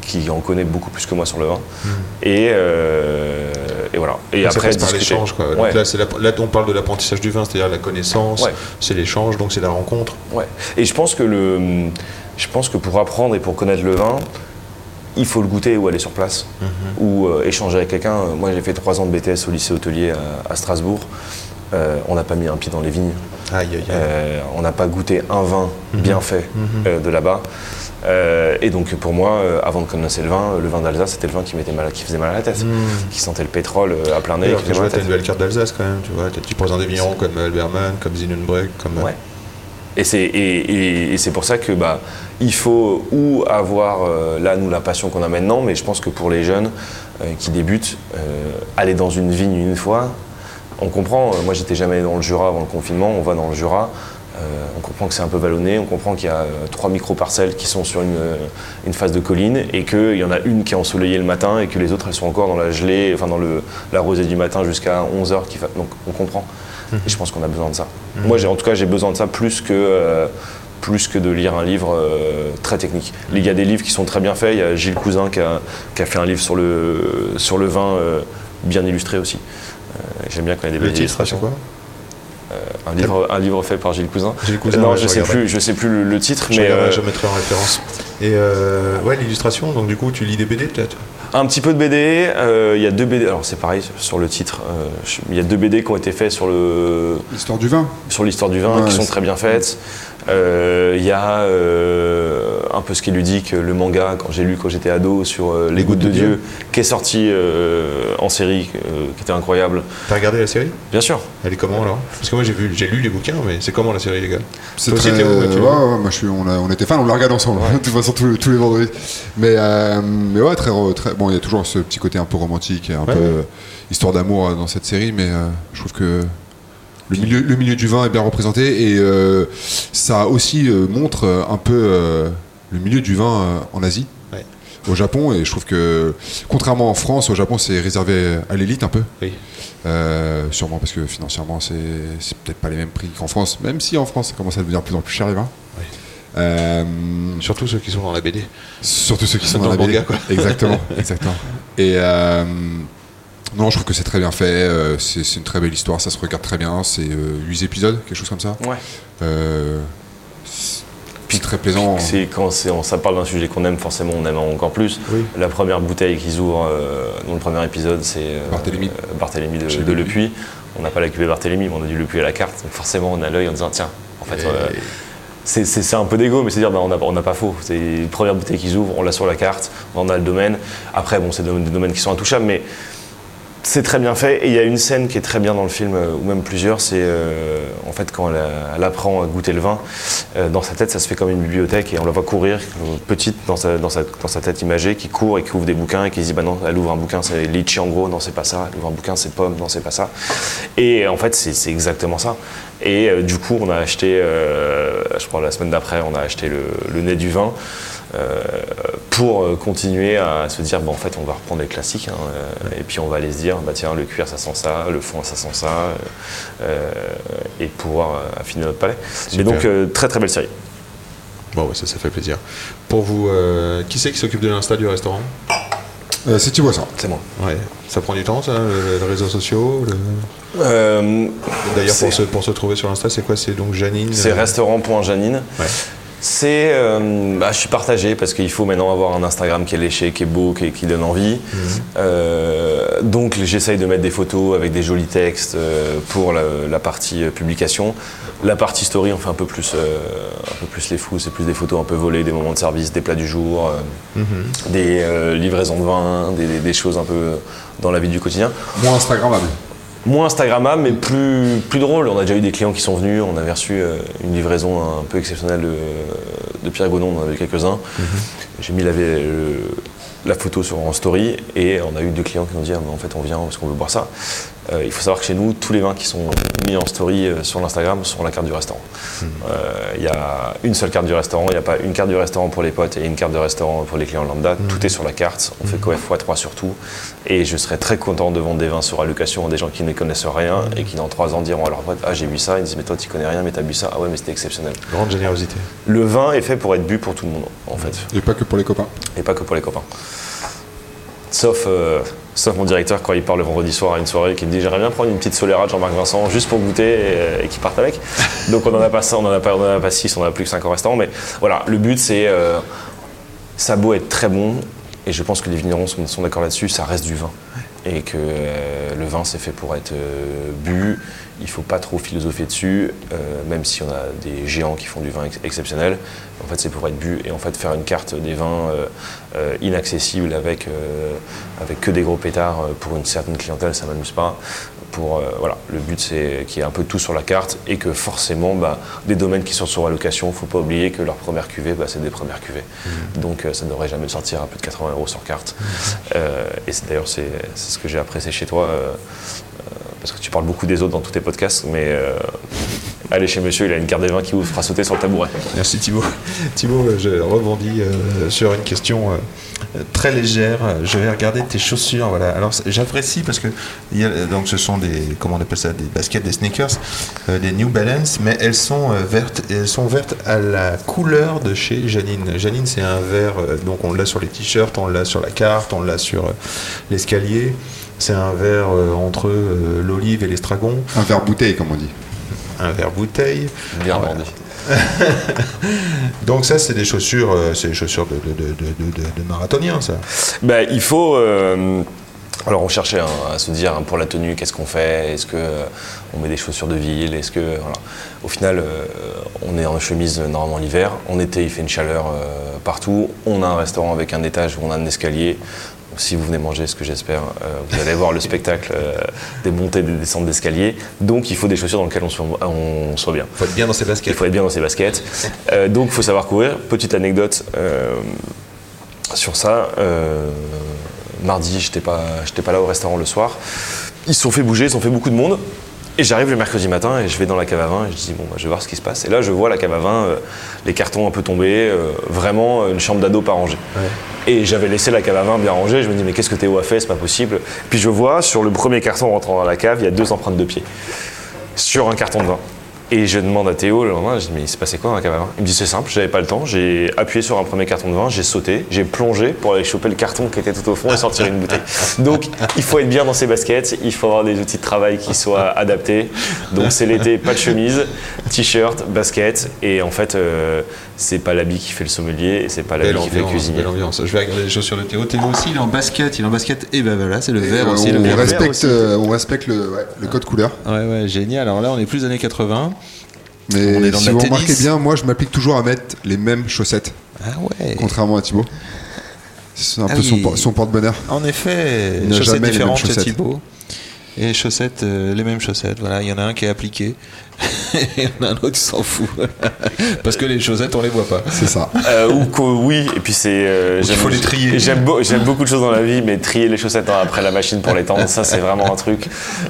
qui en connaît beaucoup plus que moi sur le vin. Et, euh, et voilà. Et ça après, passe par discuter. l'échange. quoi. Donc Ouais. là, c'est la- là, on parle de l'apprentissage du vin, c'est-à-dire la connaissance, Ouais. c'est l'échange, donc c'est la rencontre. Ouais. Et je pense que le, je pense que pour apprendre et pour connaître le vin, il faut le goûter ou aller sur place ou euh, échanger avec quelqu'un. Moi, j'ai fait trois ans de BTS au lycée hôtelier à, à Strasbourg. Euh, on n'a pas mis un pied dans les vignes. Aïe, aïe, aïe. Euh, on n'a pas goûté un vin bien fait euh, de là-bas. Euh, et donc pour moi, euh, avant de connaître le vin, le vin d'Alsace, c'était le vin qui, mal, qui faisait mal à la tête, qui sentait le pétrole euh, à plein nez. Tu vois, t'as une belle carte d'Alsace quand même, tu vois, tu présentes des vignerons comme Alberman, comme Zinenbrück, comme... euh, Ouais. Et c'est et, et- et c'est pour ça que bah il faut ou avoir euh, là nous la passion qu'on a maintenant, mais je pense que pour les jeunes euh, qui débutent, euh, aller dans une vigne une fois, on comprend. euh, moi j'étais jamais dans le Jura avant le confinement, on va dans le Jura. Euh, on comprend que c'est un peu vallonné, on comprend qu'il y a euh, trois micro-parcelles qui sont sur une, euh, une phase de colline et qu'il y en a une qui est ensoleillée le matin et que les autres elles sont encore dans la gelée, enfin dans le, la rosée du matin jusqu'à 11h. Qui fa... Donc on comprend. Et je pense qu'on a besoin de ça. Moi, j'ai- en tout cas, j'ai besoin de ça plus que, euh, plus que de lire un livre euh, très technique. Il y a des livres qui sont très bien faits. Il y a Gilles Cousin qui a, qui a fait un livre sur le, sur le vin bien illustré aussi. J'aime bien quand il y a des Le belles illustrations. quoi? Un livre, un livre fait par Gilles Cousin. Gilles Cousin, non, ouais, je je sais plus, je sais plus le, le titre, je, mais euh, je mettrai en référence. Et euh, ouais, l'illustration, donc du coup, tu lis des BD peut-être? Un petit peu de BD, euh, il y a deux BD, alors c'est pareil sur le titre, euh, il y a deux BD qui ont été faits sur le L'histoire du vin. sur l'histoire du vin Ouais, qui sont très bien faites. Euh, Il y a euh, un peu ce qui est ludique, le manga quand j'ai lu quand j'étais ado sur euh, Les Gouttes de Dieu, qui est sorti euh, en série, euh, qui était incroyable. T'as regardé la série? Bien sûr. Elle est comment alors? Parce que moi j'ai vu, j'ai lu les bouquins, mais c'est comment la série les gars? C'est très. Ouais, tu ouais, vois? ouais, moi je suis, on, a- on était fans, on la regarde ensemble, de toute façon tous, les- tous les vendredis. Mais, euh, mais ouais, très, très. Bon, il y a toujours ce petit côté un peu romantique et un Ouais, peu euh, histoire d'amour euh, dans cette série, mais euh, je trouve que le milieu, le milieu du vin est bien représenté et euh, ça aussi euh, montre euh, un peu le milieu du vin en Asie. Au Japon, et je trouve que contrairement en France, au Japon c'est réservé à l'élite un peu. Oui. Euh, sûrement parce que financièrement c'est c'est peut-être pas les mêmes prix qu'en France, même si en France ça commence à devenir de plus en plus cher les vins. Oui. Euh, Surtout ceux qui sont dans la BD. surtout ceux qui sont Dans dans, la BD. manga, quoi. Exactement, exactement. Et euh, non, je trouve que c'est très bien fait. euh, c'est une très belle histoire, ça se regarde très bien. C'est euh, 8 épisodes, quelque chose comme ça. Ouais. Euh, c'est- puis très plaisant. C'est quand c'est- on- ça parle d'un sujet qu'on aime, forcément on aime encore plus. Oui. La première bouteille qu'ils ouvrent euh, dans le premier épisode, c'est euh, Barthélemy. euh, Barthélemy de, de Le Puy. On n'a pas la cuvée Barthélemy, mais on a du Le Puy à la carte. Donc forcément on a l'œil en disant tiens, en fait. Et- euh, c'est- un peu d'égo, mais c'est dire bah, on n'a pas faux. C'est une première bouteille qu'ils ouvrent, on l'a sur la carte, on a le domaine. Après, bon, c'est des domaines qui sont intouchables, mais c'est très bien fait. Et il y a une scène qui est très bien dans le film, euh, ou même plusieurs, c'est euh, en fait quand elle, apprend à goûter le vin, euh, dans sa tête ça se fait comme une bibliothèque et on la voit courir, petite dans sa, tête imagée, qui court et qui ouvre des bouquins et qui dit bah non, elle ouvre un bouquin, c'est litchi en gros, non c'est pas ça, elle ouvre un bouquin, c'est pomme, non c'est pas ça. Et en fait c'est exactement ça. Et euh, du coup on a acheté, euh, je crois la semaine d'après, on a acheté le, le nez du vin. euh, pour continuer à se dire bon en fait on va reprendre les classiques hein, et puis on va aller se dire bah tiens le cuir ça sent ça le fond ça sent ça et pouvoir affiner notre palais mais donc très très belle série Bon, ouais, ça, ça fait plaisir. Pour vous, qui c'est qui s'occupe de l'insta du restaurant? Euh, c'est Thibaut ça. C'est moi. Ouais. Ça prend du temps, ça, le- les réseaux sociaux le- Euh, D'ailleurs, pour se, pour se trouver sur Insta, c'est quoi? C'est donc Janine c'est euh, restaurant.janine. Ouais. C'est, euh, bah, je suis partagé parce qu'il faut maintenant avoir un Instagram qui est léché, qui est beau, qui, qui donne envie. Euh, donc j'essaye de mettre des photos avec des jolis textes euh, pour la, la partie publication. La partie story, on fait un peu plus, un peu plus les fous. C'est plus des photos un peu volées, des moments de service, des plats du jour, euh, des livraisons de vin, des, des- des choses un peu dans la vie du quotidien. Moins Instagrammable. Moins Instagrammable, mais plus, plus drôle. On a déjà eu des clients qui sont venus. On avait reçu euh, une livraison un peu exceptionnelle de, de Pierre Gonon. On en avait quelques-uns. J'ai mis la, le- la photo sur en story et on a eu deux clients qui nous ont dit Ah, en fait on vient parce qu'on veut boire ça. Euh, il faut savoir que chez nous, tous les vins qui sont mis en story euh, sur l'Instagram sont la carte du restaurant. Euh, Il y a une seule carte du restaurant. Il n'y a pas une carte du restaurant pour les potes et une carte de restaurant pour les clients lambda. Tout est sur la carte. On fait quoi x3 sur tout. Et je serais très content de vendre des vins sur allocation à des gens qui ne connaissent rien et qui dans trois ans diront à leurs potes Ah j'ai bu ça. Ils disent Mais toi tu connais rien, mais t'as bu ça. Ah ouais, mais c'était exceptionnel. Grande générosité. Le vin est fait pour être bu pour tout le monde en fait Et pas que pour les copains. et pas que pour les copains. Sauf, sauf mon directeur quand il part le vendredi soir à une soirée qui me dit j'aimerais bien prendre une petite Solera de Jean-Marc Vincent juste pour goûter et, et qu'il parte avec. Donc on en a pas ça, on en a pas, on en a pas six, on en a plus que cinq au restaurant. Mais voilà, le but c'est euh, ça a beau être très bon et je pense que les vignerons sont, sont d'accord là-dessus, ça reste du vin et que euh, le vin c'est fait pour être euh, bu. Il faut pas trop philosopher dessus, euh, même si on a des géants qui font du vin ex- exceptionnel. En fait, c'est pour être bu et en fait faire une carte des vins euh, euh, inaccessibles avec avec que des gros pétards pour une certaine clientèle, ça m'amuse pas. Pour voilà, le but c'est qu'il y ait un peu tout sur la carte et que forcément, bah, des domaines qui sont sur allocation, faut pas oublier que leur première cuvée, bah, c'est des premières cuvées. Donc euh, ça ne devrait jamais sortir à plus de 80 euros sur carte. Euh, et d'ailleurs c'est ce que j'ai apprécié chez toi. Parce que tu parles beaucoup des autres dans tous tes podcasts, mais euh, allez chez monsieur, il a une carte des vins qui vous fera sauter sur le tabouret. Merci Thibaut. Thibaut, euh, je rebondis euh, sur une question très légère. Je vais regarder tes chaussures. Voilà. Alors j'apprécie parce que donc ce sont des comment on appelle ça des baskets, des sneakers, des New Balance, mais elles sont vertes. Elles sont vertes à la couleur de chez Janine. Janine, c'est un vert. donc on l'a sur les t-shirts, on l'a sur la carte, on l'a sur l'escalier. C'est un vert euh, entre euh, l'olive et l'estragon, Un verre bouteille, comme on dit. un vert bouteille. Bien Ouais. vendu. Donc ça, c'est des chaussures, euh, c'est des chaussures de, de, de, de, de- de marathonien, ça. Bah, il faut. euh, alors on cherchait hein, à se dire hein, pour la tenue qu'est-ce qu'on fait? Est-ce que euh, on met des chaussures de ville? Est-ce que voilà. Au final, euh, on est en chemise normalement l'hiver. En été, il fait une chaleur euh, partout. On a un restaurant avec un étage où on a un escalier. Si vous venez manger, ce que j'espère, euh, vous allez voir le spectacle euh, des montées et des descentes d'escalier. Donc il faut des chaussures dans lesquelles on soit, on soit bien. Faut être bien dans ses Il baskets. faut être bien dans ses baskets. Euh, donc, il faut savoir courir. Petite anecdote sur ça. mardi, j'étais pas, j'étais pas là au restaurant le soir. Ils se sont fait bouger, ils ont fait beaucoup de monde. Et j'arrive le mercredi matin et je vais dans la cave à vin et je dis bon bah, je vais voir ce qui se passe. Et là je vois la cave à vin, euh, les cartons un peu tombés, euh, vraiment une chambre d'ado pas rangée. Et j'avais laissé la cave à vin bien rangée. Je me dis mais qu'est-ce que Théo a fait? C'est pas possible. Puis je vois sur le premier carton en rentrant dans la cave, il y a deux empreintes de pied sur un carton de vin. Et je demande à Théo le lendemain, je dis mais il s'est passé quoi dans la cave à vin Il me dit c'est simple, j'avais pas le temps, j'ai appuyé sur un premier carton de vin, j'ai sauté, j'ai plongé pour aller choper le carton qui était tout au fond et sortir une bouteille. Donc il faut être bien dans ses baskets, il faut avoir des outils de travail qui soient adaptés. Donc c'est l'été, pas de chemise, t-shirt, basket, et en fait euh, c'est pas l'habit qui fait le sommelier, et c'est pas l'habit qui fait le cuisinier. belle ambiance. Je vais regarder les chaussures de Théo. Théo aussi, il est en basket, il est en basket. Et ben voilà, c'est le vert Euh, aussi. on, le vert. respecte, aussi. euh, on respecte le, ouais, le code couleur. Ouais, ouais, génial. Alors là, on est plus années 80. On est Mais dans si vous tennis. remarquez bien, moi je m'applique toujours à mettre les mêmes chaussettes, Ah ouais. contrairement à Thibaut. C'est un Ah peu son, oui. por- son porte-bonheur. En effet, chaussettes différentes chez. Thibaut. Et chaussettes, euh, les mêmes chaussettes. Voilà, il y en a un qui est appliqué. Et il y en a un autre qui s'en fout. Parce que les chaussettes, on les voit pas. C'est ça. Euh, ou qu'au- oui, et puis c'est. euh, j'aime- faut les trier. J'aime, beau- j'aime beaucoup de choses dans la vie, mais trier les chaussettes hein, après la machine pour les tendre, ça c'est vraiment un truc.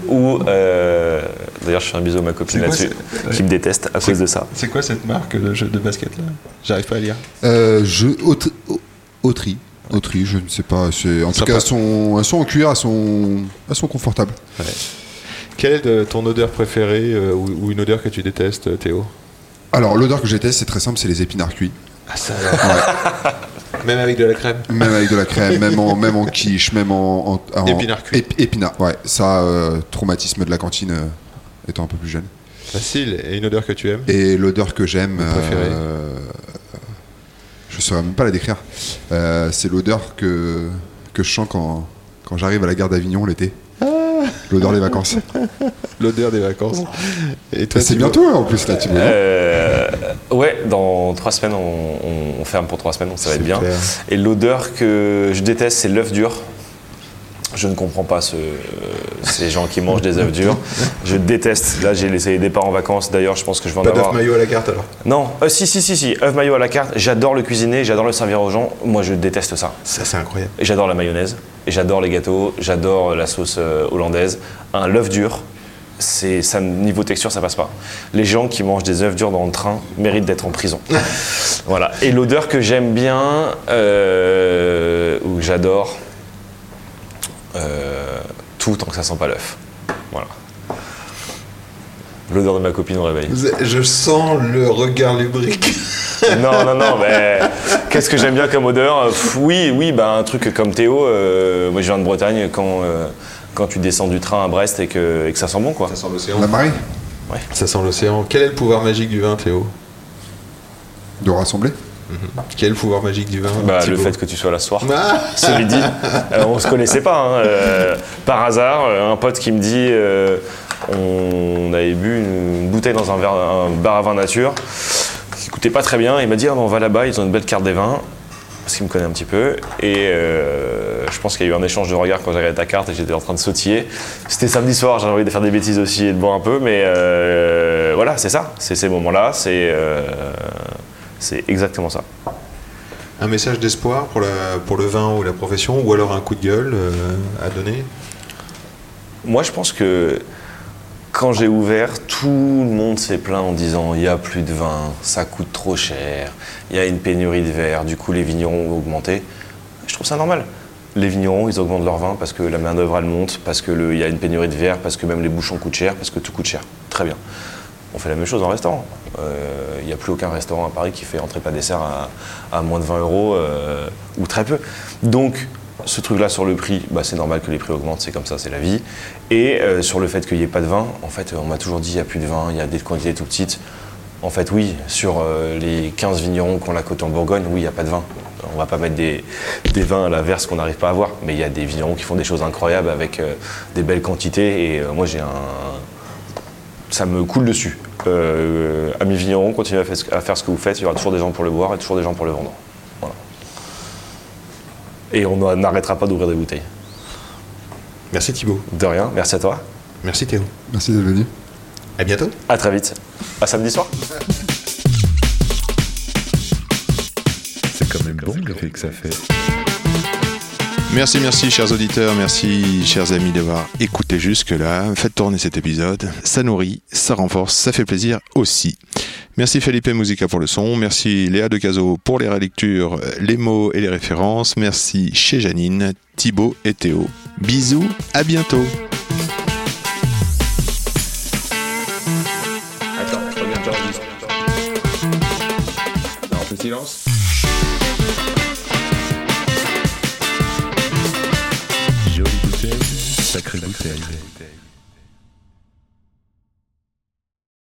Ou euh, d'ailleurs, je fais un bisou à ma copine là-dessus, qui me déteste à cause de ça. C'est quoi cette marque de, jeu de basket là J'arrive pas à lire. Euh, je, autri, autri, autri, je ne sais pas. c'est- En tout cas, elles sont, elles sont en cuir, elles sont, elles sont confortables. Quelle est euh, ton odeur préférée euh, ou, ou une odeur que tu détestes, Théo? Alors, l'odeur que j'ai testée, c'est très simple, c'est les épinards cuits. Ah, ça alors. Même avec de la crème Même avec de la crème, même en, même en quiche, même en. en- en- Épinard cuit. ép- épinard, ouais. Ça, euh, traumatisme de la cantine euh, étant un peu plus jeune. Facile. Et une odeur que tu aimes? Et l'odeur que j'aime. Préférée? euh, je ne saurais même pas la décrire. Euh, c'est l'odeur que, que je sens quand, quand j'arrive à la gare d'Avignon l'été. L'odeur des vacances. L'odeur des vacances. Et toi, C'est Thibaut bientôt hein, en plus là, Thibaut. non Euh, ouais, dans trois semaines, on, on- on ferme pour trois semaines, donc ça va être C'est bien. clair. Et l'odeur que je déteste, c'est l'œuf dur. Je ne comprends pas ce- ces gens qui mangent des œufs durs. Je déteste. Là, j'ai laissé les départs en vacances. D'ailleurs, je pense que je vais en Pas avoir. d'œuf maillot à la carte alors Non, euh, si, si, si, si. œuf maillot à la carte. J'adore le cuisiner, j'adore le servir aux gens. Moi, je déteste ça. Ça, c'est incroyable. Et j'adore la mayonnaise, et j'adore les gâteaux, j'adore la sauce euh, hollandaise. Un l'œuf dur, c'est ça niveau texture, ça passe pas. Les gens qui mangent des œufs durs dans le train méritent d'être en prison. voilà. Et l'odeur que j'aime bien, euh, ou que j'adore, euh, tout tant que ça sent pas l'œuf. Voilà. L'odeur de ma copine au réveil. Je sens le regard lubrique. Non, non, non, mais qu'est-ce que j'aime bien comme odeur? Pff, Oui, oui, bah, un truc comme Théo, euh, moi je viens de Bretagne, quand, euh, quand tu descends du train à Brest et que, et que ça sent bon, quoi. Ça sent l'océan. La marée? Ça sent l'océan. Quel est le pouvoir magique du vin, Théo? De rassembler. Quel est le pouvoir magique du vin Bah, le fait que tu sois là ce soir, Ah ce midi, euh, on se connaissait pas. hein, euh, par hasard, euh, un pote qui me dit euh, on avait bu une, bouteille dans un, verre- un bar à vin nature qui coûtait pas très bien. Il m'a dit Ah, ben, on va là-bas, ils ont une belle carte des vins. Parce qu'il me connaît un petit peu. Et je pense qu'il y a eu un échange de regards quand j'ai regardé ta carte et j'étais en train de sautiller. C'était samedi soir, j'avais envie de faire des bêtises aussi et de boire un peu. Mais voilà, c'est ça. C'est ces moments-là. C'est c'est exactement ça. Un message d'espoir pour, la, pour le vin ou la profession, ou alors un coup de gueule euh, à donner? Moi, je pense que quand j'ai ouvert, tout le monde s'est plaint en disant il n'y a plus de vin, ça coûte trop cher, il y a une pénurie de verre, du coup les vignerons ont augmenté. Je trouve ça normal. Les vignerons, ils augmentent leur vin parce que la main-d'œuvre elle monte, parce qu'il y a une pénurie de verre, parce que même les bouchons coûtent cher, parce que tout coûte cher. Très bien. On fait la même chose en restaurant. Euh, Il n'y a plus aucun restaurant à Paris qui fait entrée pas dessert à, moins de 20 euros euh, ou très peu. Donc, ce truc-là sur le prix, bah, c'est normal que les prix augmentent, c'est comme ça, c'est la vie. Et euh, sur le fait qu'il n'y ait pas de vin, en fait, on m'a toujours dit il n'y a plus de vin, il y a des quantités tout petites. En fait, oui, sur euh, les 15 vignerons qu'on a côté en Bourgogne, oui, il n'y a pas de vin. On va pas mettre des, vins à la verse qu'on n'arrive pas à avoir, mais il y a des vignerons qui font des choses incroyables avec euh, des belles quantités. Et euh, moi, j'ai un, ça me coule dessus. Euh, amis vignerons, continuez à faire, ce- à faire ce que vous faites, il y aura toujours des gens pour le boire et toujours des gens pour le vendre. Voilà. Et on n'arrêtera pas d'ouvrir des bouteilles. Merci Thibaut. De rien, merci à toi. Merci Théo. Merci d'être venu. À bientôt. À très vite. À samedi soir. C'est quand même bon l'effet que ça fait. Merci, merci, chers auditeurs, merci, chers amis, d'avoir écouté jusque-là. Faites tourner cet épisode. Ça nourrit, ça renforce, ça fait plaisir aussi. Merci Felipe Musica pour le son. Merci Léa de Caso pour les relectures, les mots et les références. Merci chez Janine, Thibaut et Théo. Bisous, à bientôt. Attends, j'enregistre. Non, silence. Jolie bouteille, sacrée bouteille.